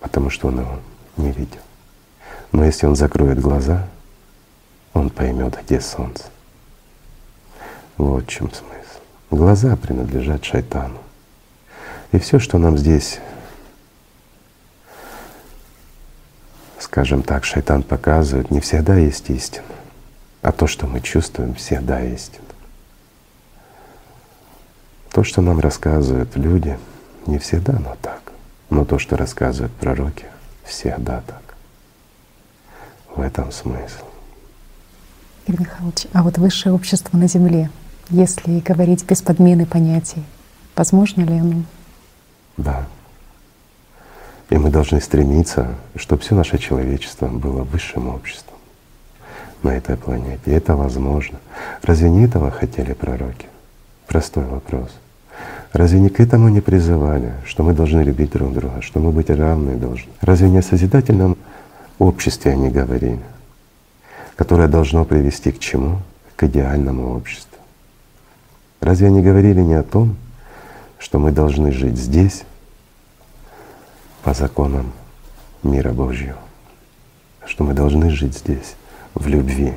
потому что он его не видел. Но если он закроет глаза, он поймет, где солнце. Вот в чем смысл. Глаза принадлежат шайтану. И все, что нам здесь скажем так, шайтан показывает, не всегда есть истина, а то, что мы чувствуем, всегда истина. То, что нам рассказывают люди, не всегда оно так, но то, что рассказывают пророки, всегда так. В этом смысл. Игорь Михайлович, а вот высшее общество на Земле, если говорить без подмены понятий, возможно ли оно? Да. И мы должны стремиться, чтобы все наше человечество было высшим обществом на этой планете. И это возможно. Разве не этого хотели пророки? Простой вопрос. Разве не к этому не призывали, что мы должны любить друг друга, что мы быть равны должны? Разве не о созидательном обществе они говорили, которое должно привести к чему? К идеальному обществу. Разве они говорили не о том, что мы должны жить здесь, по законам мира Божьего, что мы должны жить здесь в любви,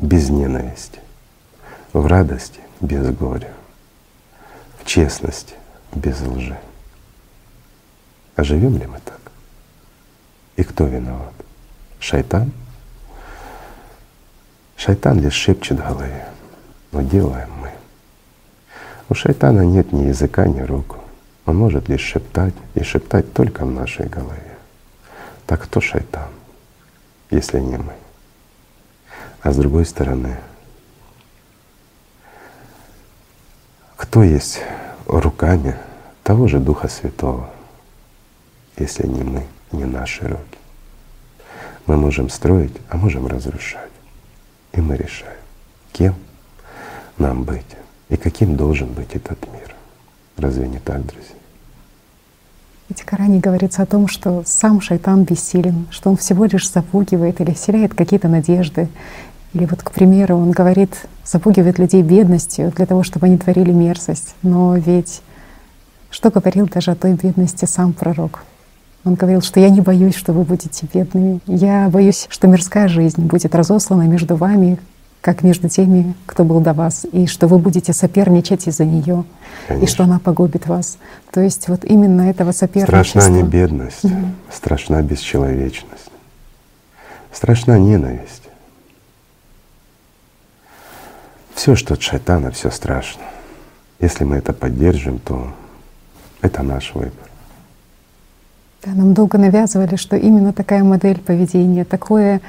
без ненависти, в радости, без горя, в честности, без лжи. А живем ли мы так? И кто виноват? Шайтан? Шайтан лишь шепчет в голове, но делаем мы. У шайтана нет ни языка, ни рук. Он может лишь шептать, и шептать только в нашей голове. Так кто шайтан, если не мы? А с другой стороны, кто есть руками того же Духа Святого, если не мы, не наши руки? Мы можем строить, а можем разрушать. И мы решаем, кем нам быть и каким должен быть этот мир. Разве не так, друзья? Ведь в Коране говорится о том, что сам шайтан бессилен, что он всего лишь запугивает или вселяет какие-то надежды. Или вот, к примеру, он говорит, запугивает людей бедностью для того, чтобы они творили мерзость. Но ведь что говорил даже о той бедности сам пророк? Он говорил, что я не боюсь, что вы будете бедными. Я боюсь, что мирская жизнь будет разослана между вами, как между теми, кто был до вас, и что вы будете соперничать из-за нее, и что она погубит вас. То есть вот именно этого соперничества. Страшна не бедность, mm страшна бесчеловечность, страшна ненависть. Все, что от шайтана, все страшно. Если мы это поддержим, то это наш выбор. Да, нам долго навязывали, что именно такая модель поведения, такое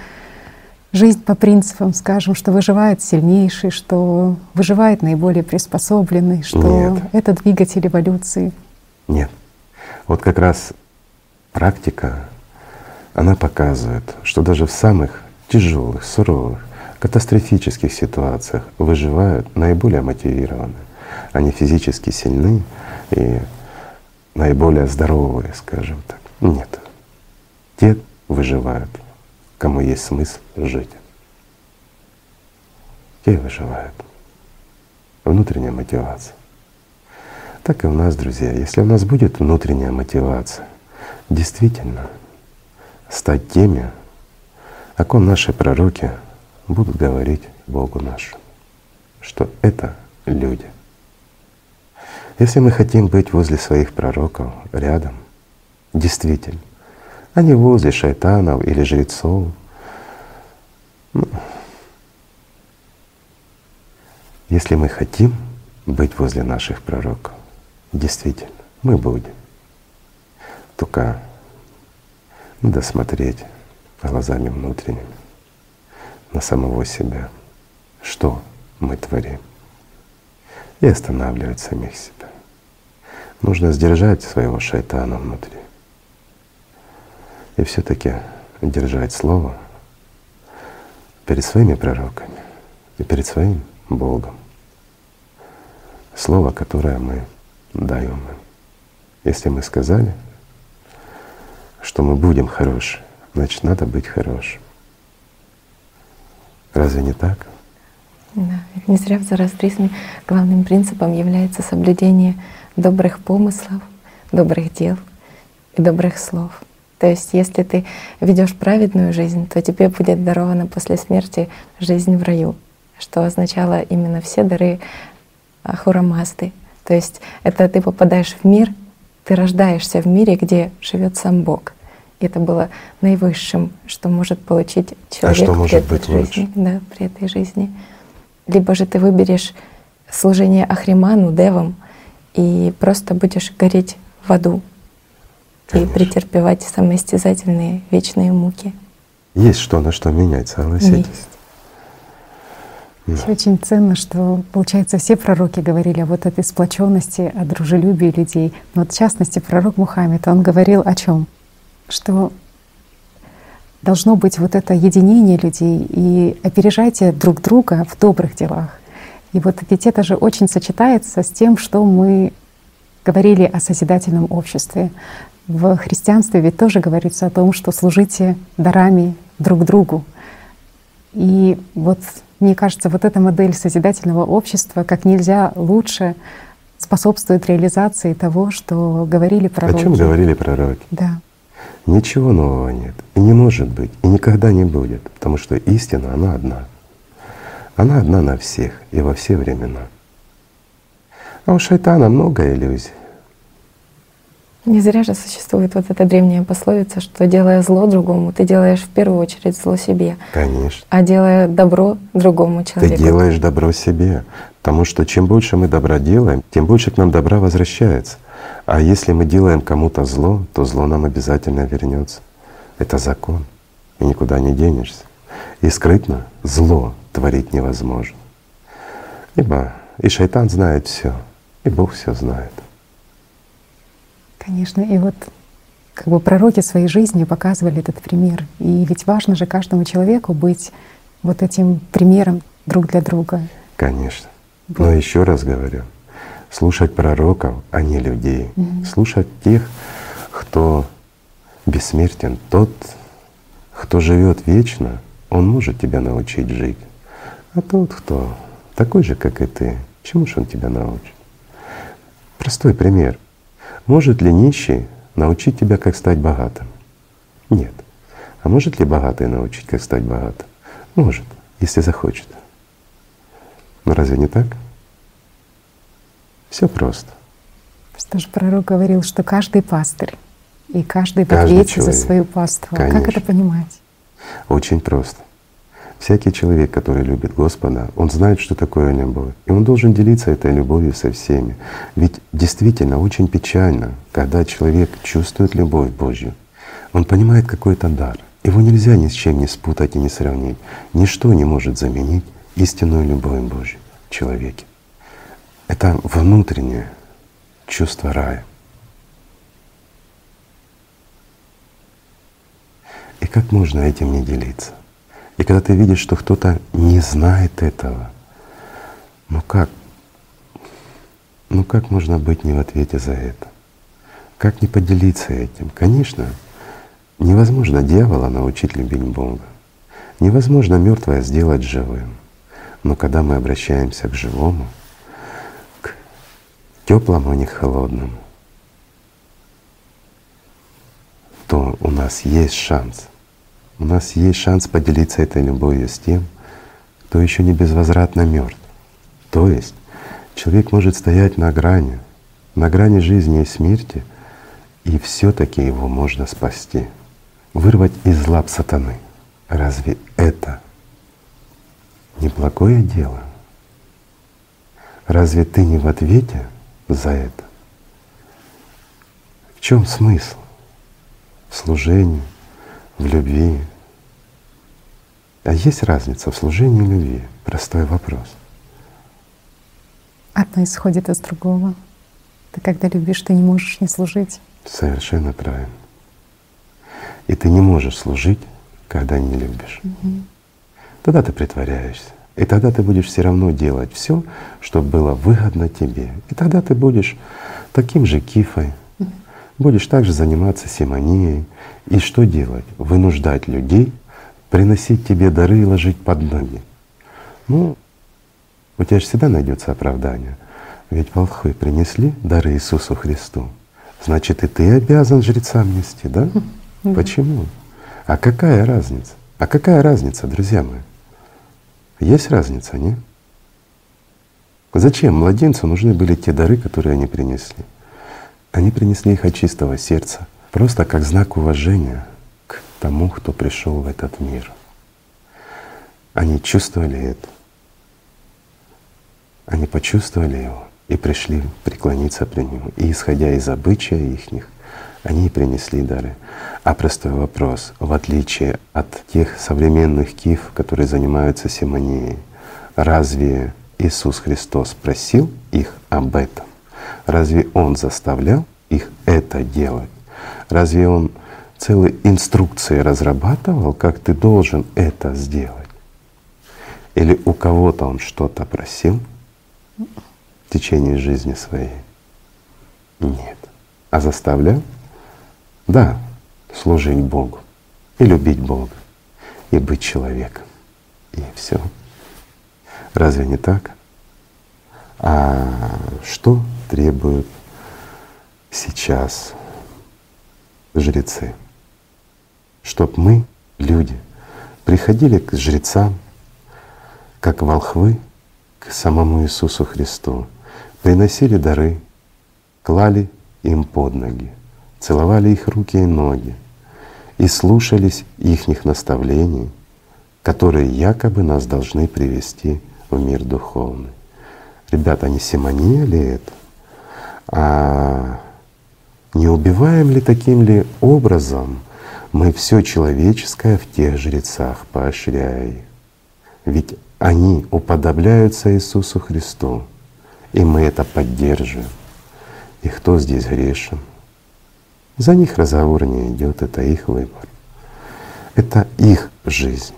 жизнь по принципам, скажем, что выживает сильнейший, что выживает наиболее приспособленный, что Нет. это двигатель эволюции. Нет. Вот как раз практика, она показывает, что даже в самых тяжелых, суровых, катастрофических ситуациях выживают наиболее мотивированные. Они физически сильны и наиболее здоровые, скажем так. Нет. Те выживают кому есть смысл жить. Те выживают. Внутренняя мотивация. Так и у нас, друзья, если у нас будет внутренняя мотивация, действительно стать теми, о ком наши пророки будут говорить Богу нашему, что это люди. Если мы хотим быть возле своих пророков, рядом, действительно, а не возле шайтанов или жрецов. Ну, если мы хотим быть возле наших пророков, действительно, мы будем. Только надо смотреть глазами внутренними на самого себя, что мы творим, и останавливать самих себя. Нужно сдержать своего шайтана внутри. И все таки держать слово перед своими пророками и перед своим Богом. Слово, которое мы даем им. Если мы сказали, что мы будем хороши, значит, надо быть хорошим. Разве не так? Да, не зря в зороастризме главным принципом является соблюдение добрых помыслов, добрых дел и добрых слов. То есть, если ты ведешь праведную жизнь, то тебе будет дарована после смерти жизнь в раю, что означало именно все дары Ахурамазды. То есть это ты попадаешь в мир, ты рождаешься в мире, где живет сам Бог. И это было наивысшим, что может получить человек а что может при быть этой жизни. Да, при этой жизни. Либо же ты выберешь служение Ахриману, Девам, и просто будешь гореть в аду. И претерпевать самоистязательные вечные муки. Есть что на что менять, согласитесь. Есть. Да. Очень ценно, что, получается, все пророки говорили о вот этой сплоченности, о дружелюбии людей. Но вот в частности, пророк Мухаммед, он говорил о чем? Что должно быть вот это единение людей и опережайте друг друга в добрых делах. И вот ведь это же очень сочетается с тем, что мы говорили о созидательном обществе. В христианстве ведь тоже говорится о том, что служите дарами друг другу. И вот мне кажется, вот эта модель созидательного общества как нельзя лучше способствует реализации того, что говорили пророки. О чем говорили пророки? Да. Ничего нового нет. И не может быть, и никогда не будет, потому что истина, она одна. Она одна на всех и во все времена. А у шайтана много иллюзий. Не зря же существует вот эта древняя пословица, что делая зло другому, ты делаешь в первую очередь зло себе. Конечно. А делая добро другому человеку. Ты делаешь добро себе. Потому что чем больше мы добра делаем, тем больше к нам добра возвращается. А если мы делаем кому-то зло, то зло нам обязательно вернется. Это закон, и никуда не денешься. И скрытно зло творить невозможно. Ибо и шайтан знает все, и Бог все знает. Конечно, и вот как бы пророки своей жизни показывали этот пример. И ведь важно же каждому человеку быть вот этим примером друг для друга. Конечно. Но еще раз говорю, слушать пророков, а не людей. Угу. Слушать тех, кто бессмертен, тот, кто живет вечно, он может тебя научить жить. А тот, кто такой же, как и ты, чему же он тебя научит? Простой пример. Может ли нищий научить тебя, как стать богатым? Нет. А может ли богатый научить, как стать богатым? Может, если захочет. Но разве не так? Все просто. Что же пророк говорил, что каждый пастырь и каждый в ответе за свою паству. Конечно. Как это понимать? Очень просто. Всякий человек, который любит Господа, он знает, что такое любовь. И он должен делиться этой любовью со всеми. Ведь действительно очень печально, когда человек чувствует любовь Божью. Он понимает какой-то дар. Его нельзя ни с чем не спутать и не сравнить. Ничто не может заменить истинную любовь Божью в человеке. Это внутреннее чувство рая. И как можно этим не делиться? И когда ты видишь, что кто-то не знает этого, ну как? Ну как можно быть не в ответе за это? Как не поделиться этим? Конечно, невозможно дьявола научить любить Бога. Невозможно мертвое сделать живым. Но когда мы обращаемся к живому, к теплому, а не к холодному, то у нас есть шанс у нас есть шанс поделиться этой любовью с тем, кто еще не безвозвратно мертв. То есть человек может стоять на грани, на грани жизни и смерти, и все-таки его можно спасти, вырвать из лап сатаны. Разве это не благое дело? Разве ты не в ответе за это? В чем смысл? В служении, в любви, а есть разница в служении и любви? Простой вопрос. Одно исходит из другого. Ты когда любишь, ты не можешь не служить. Совершенно правильно. И ты не можешь служить, когда не любишь. Угу. Тогда ты притворяешься. И тогда ты будешь все равно делать все, чтобы было выгодно тебе. И тогда ты будешь таким же кифой, будешь также заниматься симонией. И что делать? Вынуждать людей приносить тебе дары и ложить под ноги. Ну, у тебя же всегда найдется оправдание. Ведь волхвы принесли дары Иисусу Христу. Значит, и ты обязан жрецам нести, да? Почему? А какая разница? А какая разница, друзья мои? Есть разница, не? Зачем младенцу нужны были те дары, которые они принесли? Они принесли их от чистого сердца, просто как знак уважения тому, кто пришел в этот мир. Они чувствовали это. Они почувствовали его и пришли преклониться при нему. И исходя из обычая ихних, они принесли дары. А простой вопрос, в отличие от тех современных киф, которые занимаются симонией, разве Иисус Христос просил их об этом? Разве Он заставлял их это делать? Разве Он целые инструкции разрабатывал, как ты должен это сделать? Или у кого-то Он что-то просил в течение жизни своей? Нет. А заставлял? Да, служить Богу и любить Бога и быть человеком. И все. Разве не так? А что требуют сейчас жрецы? Чтоб мы, люди, приходили к жрецам, как волхвы, к самому Иисусу Христу, приносили дары, клали им под ноги, целовали их руки и ноги и слушались ихних наставлений, которые якобы нас должны привести в мир духовный. Ребята, не симония ли это? А не убиваем ли таким ли образом мы все человеческое в тех жрецах, поощряя их? Ведь они уподобляются Иисусу Христу, и мы это поддерживаем. И кто здесь грешен? За них разговор не идет, это их выбор. Это их жизнь.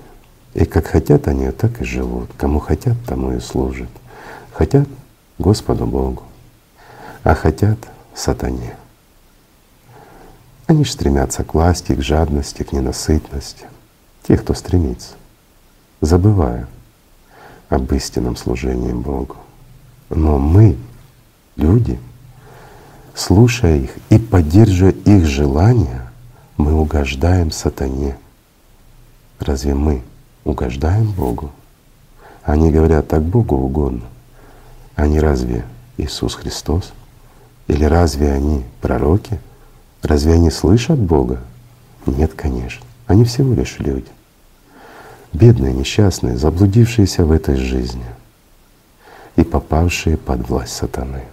И как хотят они, так и живут. Кому хотят, тому и служат. Хотят Господу Богу, а хотят сатане. Они же стремятся к власти, к жадности, к ненасытности. Те, кто стремится, забывая об истинном служении Богу. Но мы, люди, слушая их и поддерживая их желания, мы угождаем сатане. Разве мы угождаем Богу? Они говорят, так Богу угодно. Они разве Иисус Христос? Или разве они пророки? Разве они слышат Бога? Нет, конечно. Они всего лишь люди. Бедные, несчастные, заблудившиеся в этой жизни и попавшие под власть сатаны.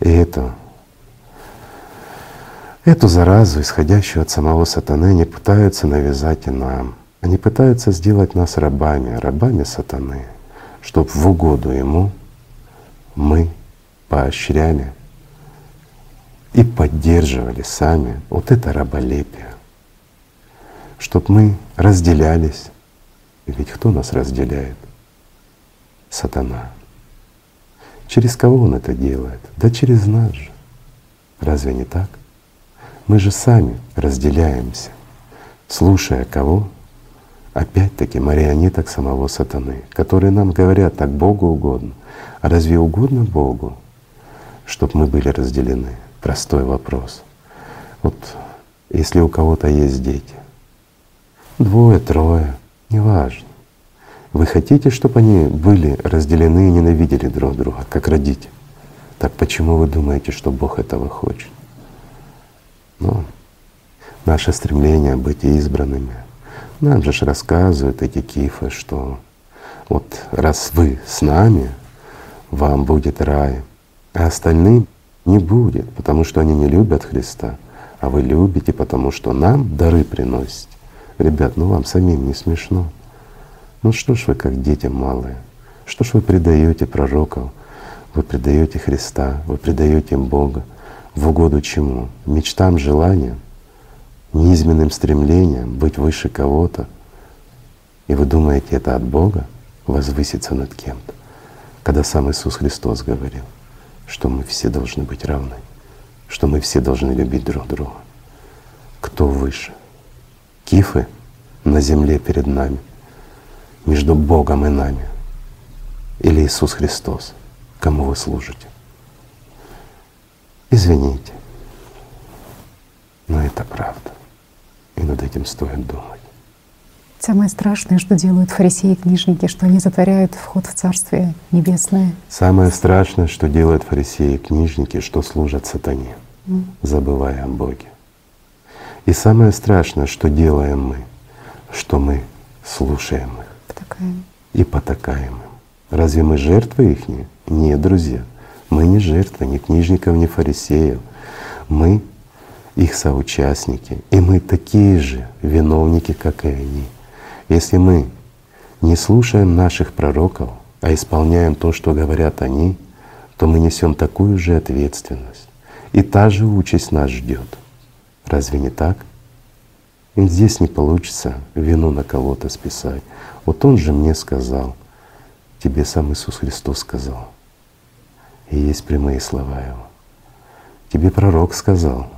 И это Эту заразу, исходящую от самого сатаны, они пытаются навязать и нам. Они пытаются сделать нас рабами, рабами сатаны, чтобы в угоду ему мы поощряли и поддерживали сами вот это раболепие, чтобы мы разделялись. Ведь кто нас разделяет? Сатана. Через кого он это делает? Да через нас же. Разве не так? Мы же сами разделяемся, слушая кого? Опять-таки марионеток самого сатаны, которые нам говорят, так Богу угодно. А разве угодно Богу, чтобы мы были разделены? Простой вопрос. Вот если у кого-то есть дети, двое, трое, неважно. Вы хотите, чтобы они были разделены и ненавидели друг друга, как родители? Так почему вы думаете, что Бог этого хочет? Ну, наше стремление быть избранными. Нам же рассказывают эти кифы, что вот раз вы с нами, вам будет рай, а остальным не будет, потому что они не любят Христа, а вы любите, потому что нам дары приносите. Ребят, ну вам самим не смешно. Ну что ж вы как дети малые, что ж вы предаете пророков Вы предаете Христа, вы предаете Бога. В угоду чему? Мечтам, желаниям, низменным стремлениям быть выше кого-то. И вы думаете, это от Бога возвыситься над кем-то. Когда сам Иисус Христос говорил, что мы все должны быть равны, что мы все должны любить друг друга. Кто выше? Кифы на земле перед нами, между Богом и нами, или Иисус Христос, кому вы служите? Извините, но это правда. И над этим стоит думать. Самое страшное, что делают фарисеи и книжники, что они затворяют вход в Царствие Небесное. Самое страшное, что делают фарисеи и книжники, что служат сатане, mm. забывая о Боге. И самое страшное, что делаем мы, что мы слушаем их потакаем. и потакаем им. Разве мы жертвы их? Нет, друзья. Мы не жертвы ни книжников, ни фарисеев. Мы их соучастники. И мы такие же виновники, как и они. Если мы не слушаем наших пророков, а исполняем то, что говорят они, то мы несем такую же ответственность. И та же участь нас ждет. Разве не так? И здесь не получится вину на кого-то списать. Вот Он же мне сказал, тебе сам Иисус Христос сказал. И есть прямые слова Его. Тебе пророк сказал,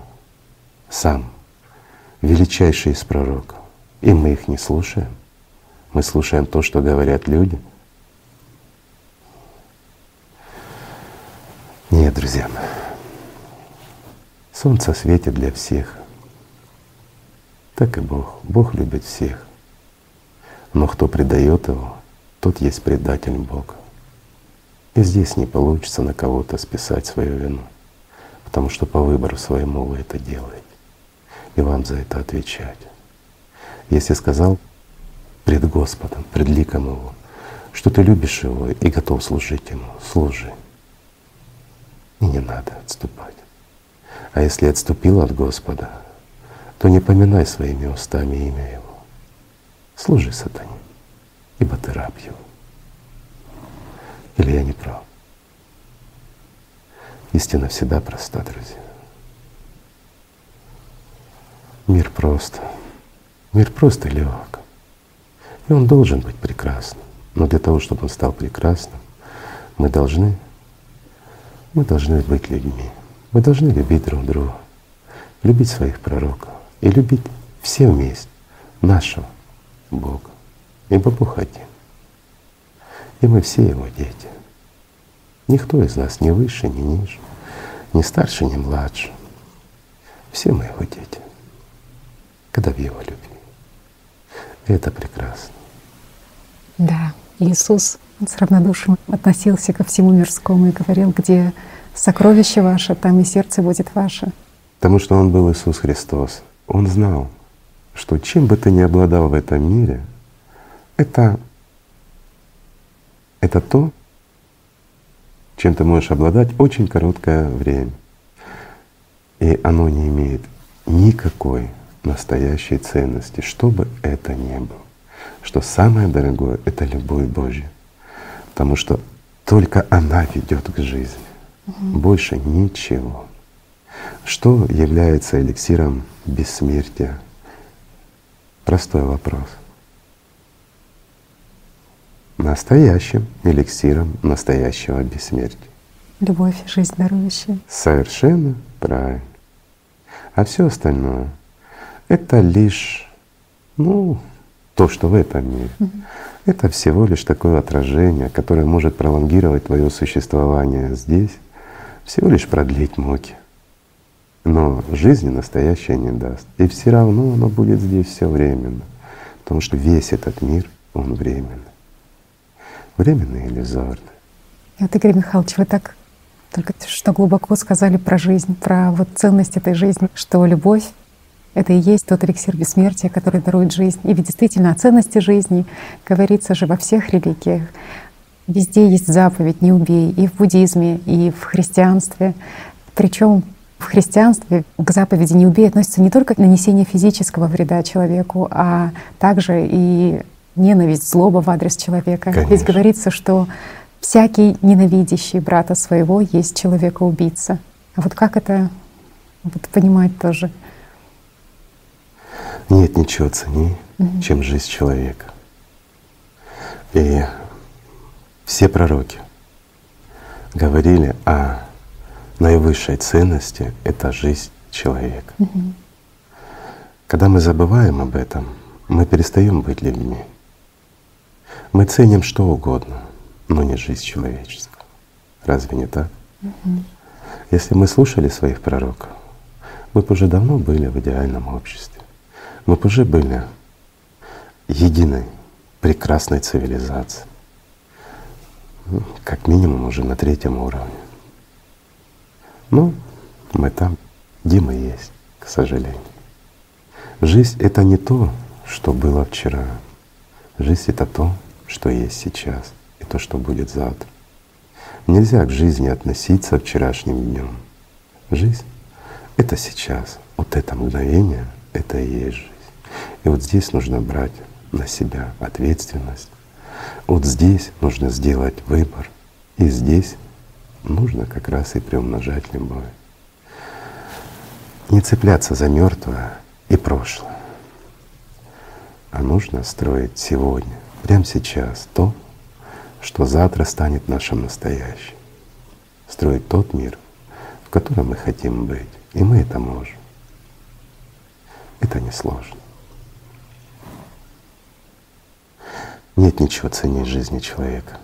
сам, величайший из пророков. И мы их не слушаем. Мы слушаем то, что говорят люди. Нет, друзья, солнце светит для всех. Так и Бог. Бог любит всех. Но кто предает Его, тот есть предатель Бога. И здесь не получится на кого-то списать свою вину, потому что по выбору своему вы это делаете, и вам за это отвечать. Если сказал пред Господом, пред ликом Его, что ты любишь Его и готов служить Ему, служи. И не надо отступать. А если отступил от Господа, то не поминай своими устами имя Его. Служи сатане, ибо ты раб Его. Или я не прав? Истина всегда проста, друзья. Мир прост. Мир просто легок. И он должен быть прекрасным. Но для того, чтобы он стал прекрасным, мы должны, мы должны быть людьми. Мы должны любить друг друга, любить своих пророков и любить все вместе нашего Бога. Ибо Бог один. И мы все Его дети. Никто из нас не выше, не ниже, не старше, не младше. Все мы Его дети, когда в Его любви. Это прекрасно. Да, Иисус с равнодушием относился ко всему мирскому и говорил, где сокровище ваше, там и сердце будет ваше. Потому что Он был Иисус Христос. Он знал, что чем бы ты ни обладал в этом мире, это, это то, чем ты можешь обладать очень короткое время. И оно не имеет никакой настоящей ценности, что бы это ни было. Что самое дорогое — это любовь Божья. Потому что только она ведет к жизни. Угу. Больше ничего. Что является эликсиром бессмертия? Простой вопрос. Настоящим эликсиром настоящего бессмертия. Любовь, жизнь дарующая. Совершенно правильно. А все остальное это лишь, ну, то, что в этом мире. Это всего лишь такое отражение, которое может пролонгировать твое существование здесь, всего лишь продлить муки. Но жизни настоящее не даст. И все равно оно будет здесь все временно. Потому что весь этот мир, он временный. Временный и иллюзорный. И вот, Игорь Михайлович, вы так только что глубоко сказали про жизнь, про вот ценность этой жизни, что любовь это и есть тот эликсир бессмертия, который дарует жизнь. И ведь действительно о ценности жизни говорится же во всех религиях. Везде есть заповедь «не убей» и в буддизме, и в христианстве. Причем в христианстве к заповеди «не убей» относится не только нанесение физического вреда человеку, а также и ненависть, злоба в адрес человека. Конечно. Ведь говорится, что всякий ненавидящий брата своего есть человека-убийца. А вот как это вот понимать тоже? Нет ничего ценнее, угу. чем жизнь человека. И все пророки говорили о наивысшей ценности — это жизнь человека. Угу. Когда мы забываем об этом, мы перестаем быть людьми. Мы ценим что угодно, но не жизнь человеческую. Разве не так? Угу. Если мы слушали своих пророков, мы бы уже давно были в идеальном обществе. Мы бы уже были единой, прекрасной цивилизацией. Ну, как минимум уже на третьем уровне. Ну, мы там, где мы есть, к сожалению. Жизнь — это не то, что было вчера. Жизнь — это то, что есть сейчас, и то, что будет завтра. Нельзя к жизни относиться вчерашним днем. Жизнь — это сейчас. Вот это мгновение — это и есть жизнь. И вот здесь нужно брать на себя ответственность. Вот здесь нужно сделать выбор. И здесь нужно как раз и приумножать любовь. Не цепляться за мертвое и прошлое, а нужно строить сегодня, прямо сейчас то, что завтра станет нашим настоящим. Строить тот мир, в котором мы хотим быть. И мы это можем. Это несложно. Нет ничего ценнее жизни человека.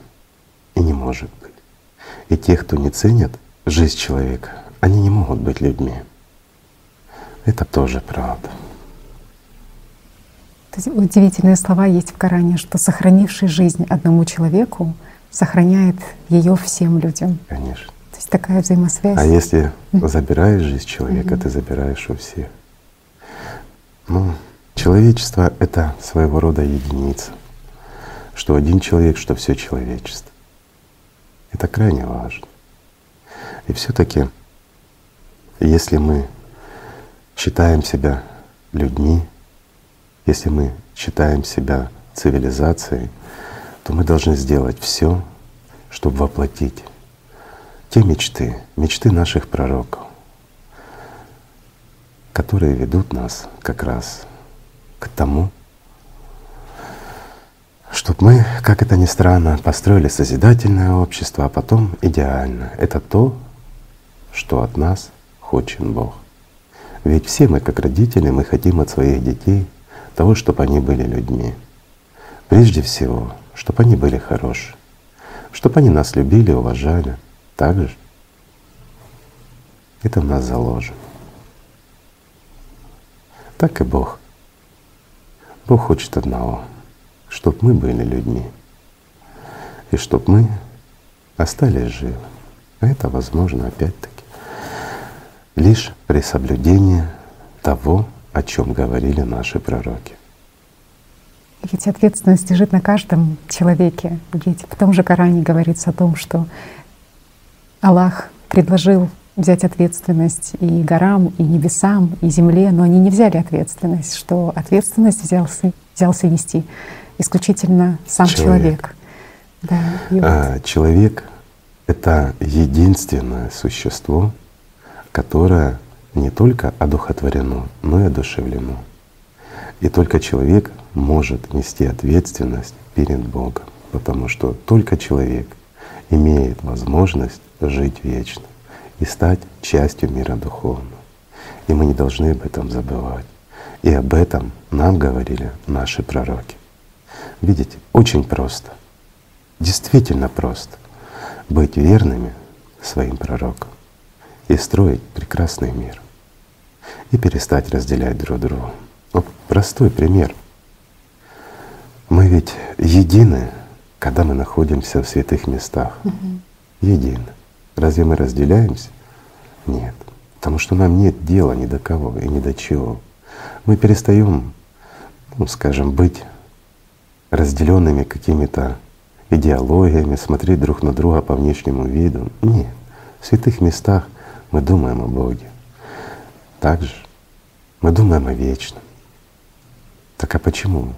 И не может быть. И те, кто не ценят жизнь человека, они не могут быть людьми. Это тоже правда. Удивительные слова есть в Коране, что сохранивший жизнь одному человеку сохраняет ее всем людям. Конечно. То есть такая взаимосвязь. А если забираешь жизнь человека, ты забираешь у всех. Ну, человечество — это своего рода единица. Что один человек, что все человечество. Это крайне важно. И все таки если мы считаем себя людьми, если мы считаем себя цивилизацией, то мы должны сделать все, чтобы воплотить те мечты, мечты наших пророков, которые ведут нас как раз к тому, чтобы мы, как это ни странно, построили созидательное общество, а потом идеально. Это то, что от нас хочет Бог. Ведь все мы, как родители, мы хотим от своих детей того, чтобы они были людьми. Прежде всего, чтобы они были хорошие, чтобы они нас любили, уважали. Так же? Это в нас заложено. Так и Бог. Бог хочет одного, чтобы мы были людьми, и чтобы мы остались живы. Это возможно опять-таки лишь при соблюдении того, о чем говорили наши пророки. Ведь ответственность лежит на каждом человеке. Ведь в том же Коране говорится о том, что Аллах предложил взять ответственность и горам, и небесам, и земле, но они не взяли ответственность, что ответственность взялся, взялся нести исключительно сам человек. человек. Да, вот. а, человек — это единственное существо, которое не только одухотворено, но и одушевлено. И только человек может нести ответственность перед Богом, потому что только человек имеет возможность жить вечно и стать частью мира духовного. И мы не должны об этом забывать. И об этом нам говорили наши пророки. Видите, очень просто, действительно просто быть верными своим пророкам и строить прекрасный мир и перестать разделять друг друга. Вот простой пример. Мы ведь едины, когда мы находимся в святых местах. Угу. Едины. Разве мы разделяемся? Нет. Потому что нам нет дела ни до кого и ни до чего. Мы перестаем, ну, скажем, быть разделенными какими-то идеологиями, смотреть друг на друга по внешнему виду. Нет. В святых местах мы думаем о Боге. Также мы думаем о вечном. Так а почему?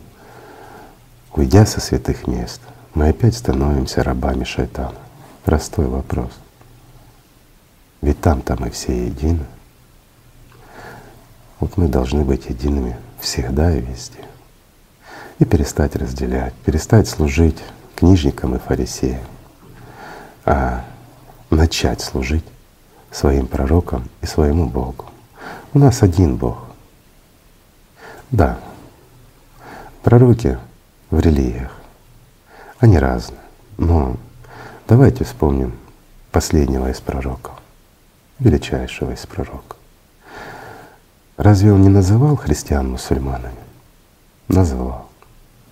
Уйдя со святых мест, мы опять становимся рабами шайтана? Простой вопрос. Ведь там-то мы все едины. Вот мы должны быть едиными всегда и везде. И перестать разделять, перестать служить книжникам и фарисеям, а начать служить своим пророкам и своему Богу. У нас один Бог. Да, пророки в религиях, они разные, но давайте вспомним последнего из пророков, величайшего из пророков. Разве он не называл христиан мусульманами? Называл.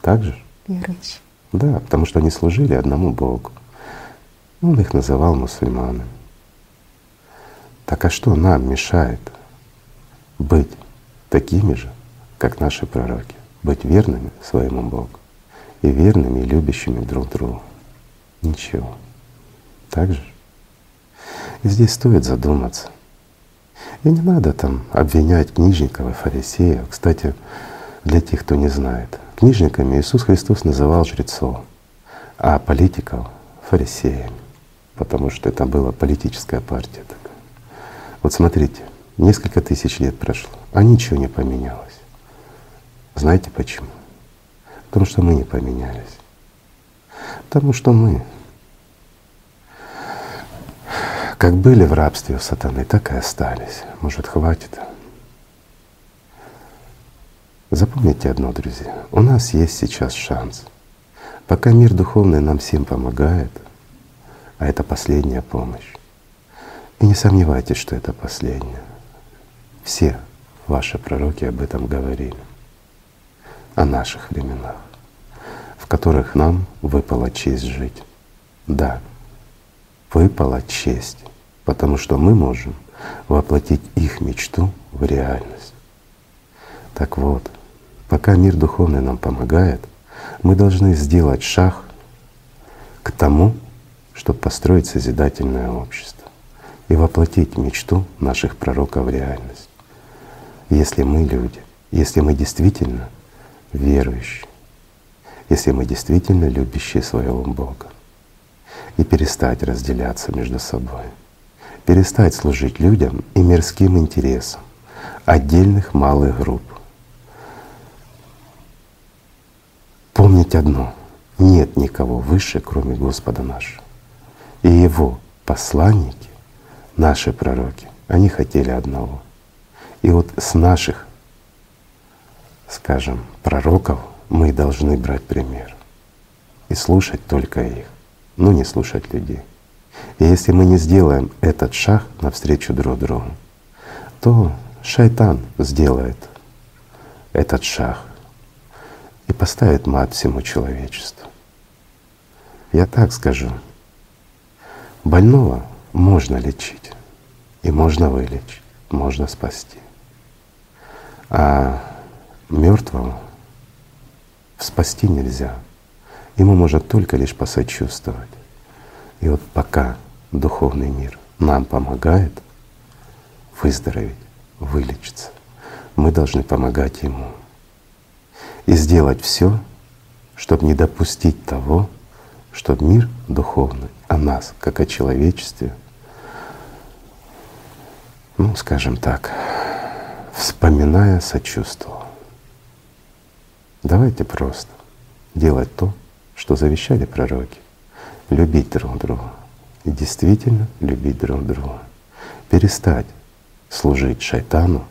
Так же? Верующие. Да, потому что они служили одному Богу. Он их называл мусульманами. Так а что нам мешает быть такими же, как наши пророки, быть верными своему Богу и верными и любящими друг друга? Ничего. Так же? И здесь стоит задуматься — и не надо там обвинять книжников и фарисеев. Кстати, для тех, кто не знает, книжниками Иисус Христос называл жрецов, а политиков — фарисеями, потому что это была политическая партия такая. Вот смотрите, несколько тысяч лет прошло, а ничего не поменялось. Знаете почему? Потому что мы не поменялись. Потому что мы Как были в рабстве у сатаны, так и остались. Может, хватит? Запомните одно, друзья. У нас есть сейчас шанс. Пока мир духовный нам всем помогает, а это последняя помощь. И не сомневайтесь, что это последняя. Все ваши пророки об этом говорили, о наших временах, в которых нам выпала честь жить. Да, выпала честь потому что мы можем воплотить их мечту в реальность. Так вот, пока мир духовный нам помогает, мы должны сделать шаг к тому, чтобы построить созидательное общество и воплотить мечту наших пророков в реальность. Если мы люди, если мы действительно верующие, если мы действительно любящие своего Бога, и перестать разделяться между собой — перестать служить людям и мирским интересам отдельных малых групп. Помнить одно — нет никого выше, кроме Господа нашего. И Его посланники, наши пророки, они хотели одного. И вот с наших, скажем, пророков мы должны брать пример и слушать только их, но не слушать людей. И если мы не сделаем этот шаг навстречу друг другу, то шайтан сделает этот шаг и поставит мат всему человечеству. Я так скажу, больного можно лечить, и можно вылечить, можно спасти. А мертвого спасти нельзя. Ему можно только лишь посочувствовать. И вот пока духовный мир нам помогает выздороветь, вылечиться, мы должны помогать ему и сделать все, чтобы не допустить того, чтобы мир духовный о нас, как о человечестве, ну, скажем так, вспоминая, сочувствовал. Давайте просто делать то, что завещали пророки любить друг друга. И действительно любить друг друга. Перестать служить шайтану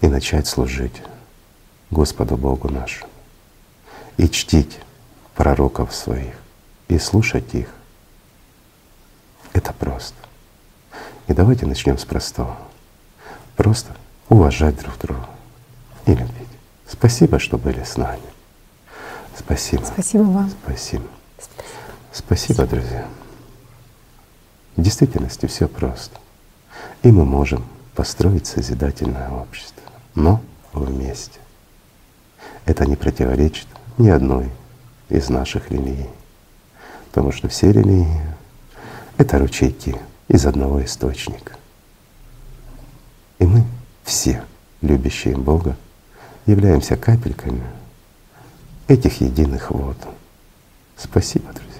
и начать служить Господу Богу нашему. И чтить пророков своих, и слушать их. Это просто. И давайте начнем с простого. Просто уважать друг друга и любить. Спасибо, что были с нами. Спасибо. Спасибо вам. Спасибо. Спасибо, друзья. В действительности все просто. И мы можем построить созидательное общество, но вместе. Это не противоречит ни одной из наших религий, потому что все религии — это ручейки из одного источника. И мы все, любящие Бога, являемся капельками этих единых вод. Спасибо, друзья.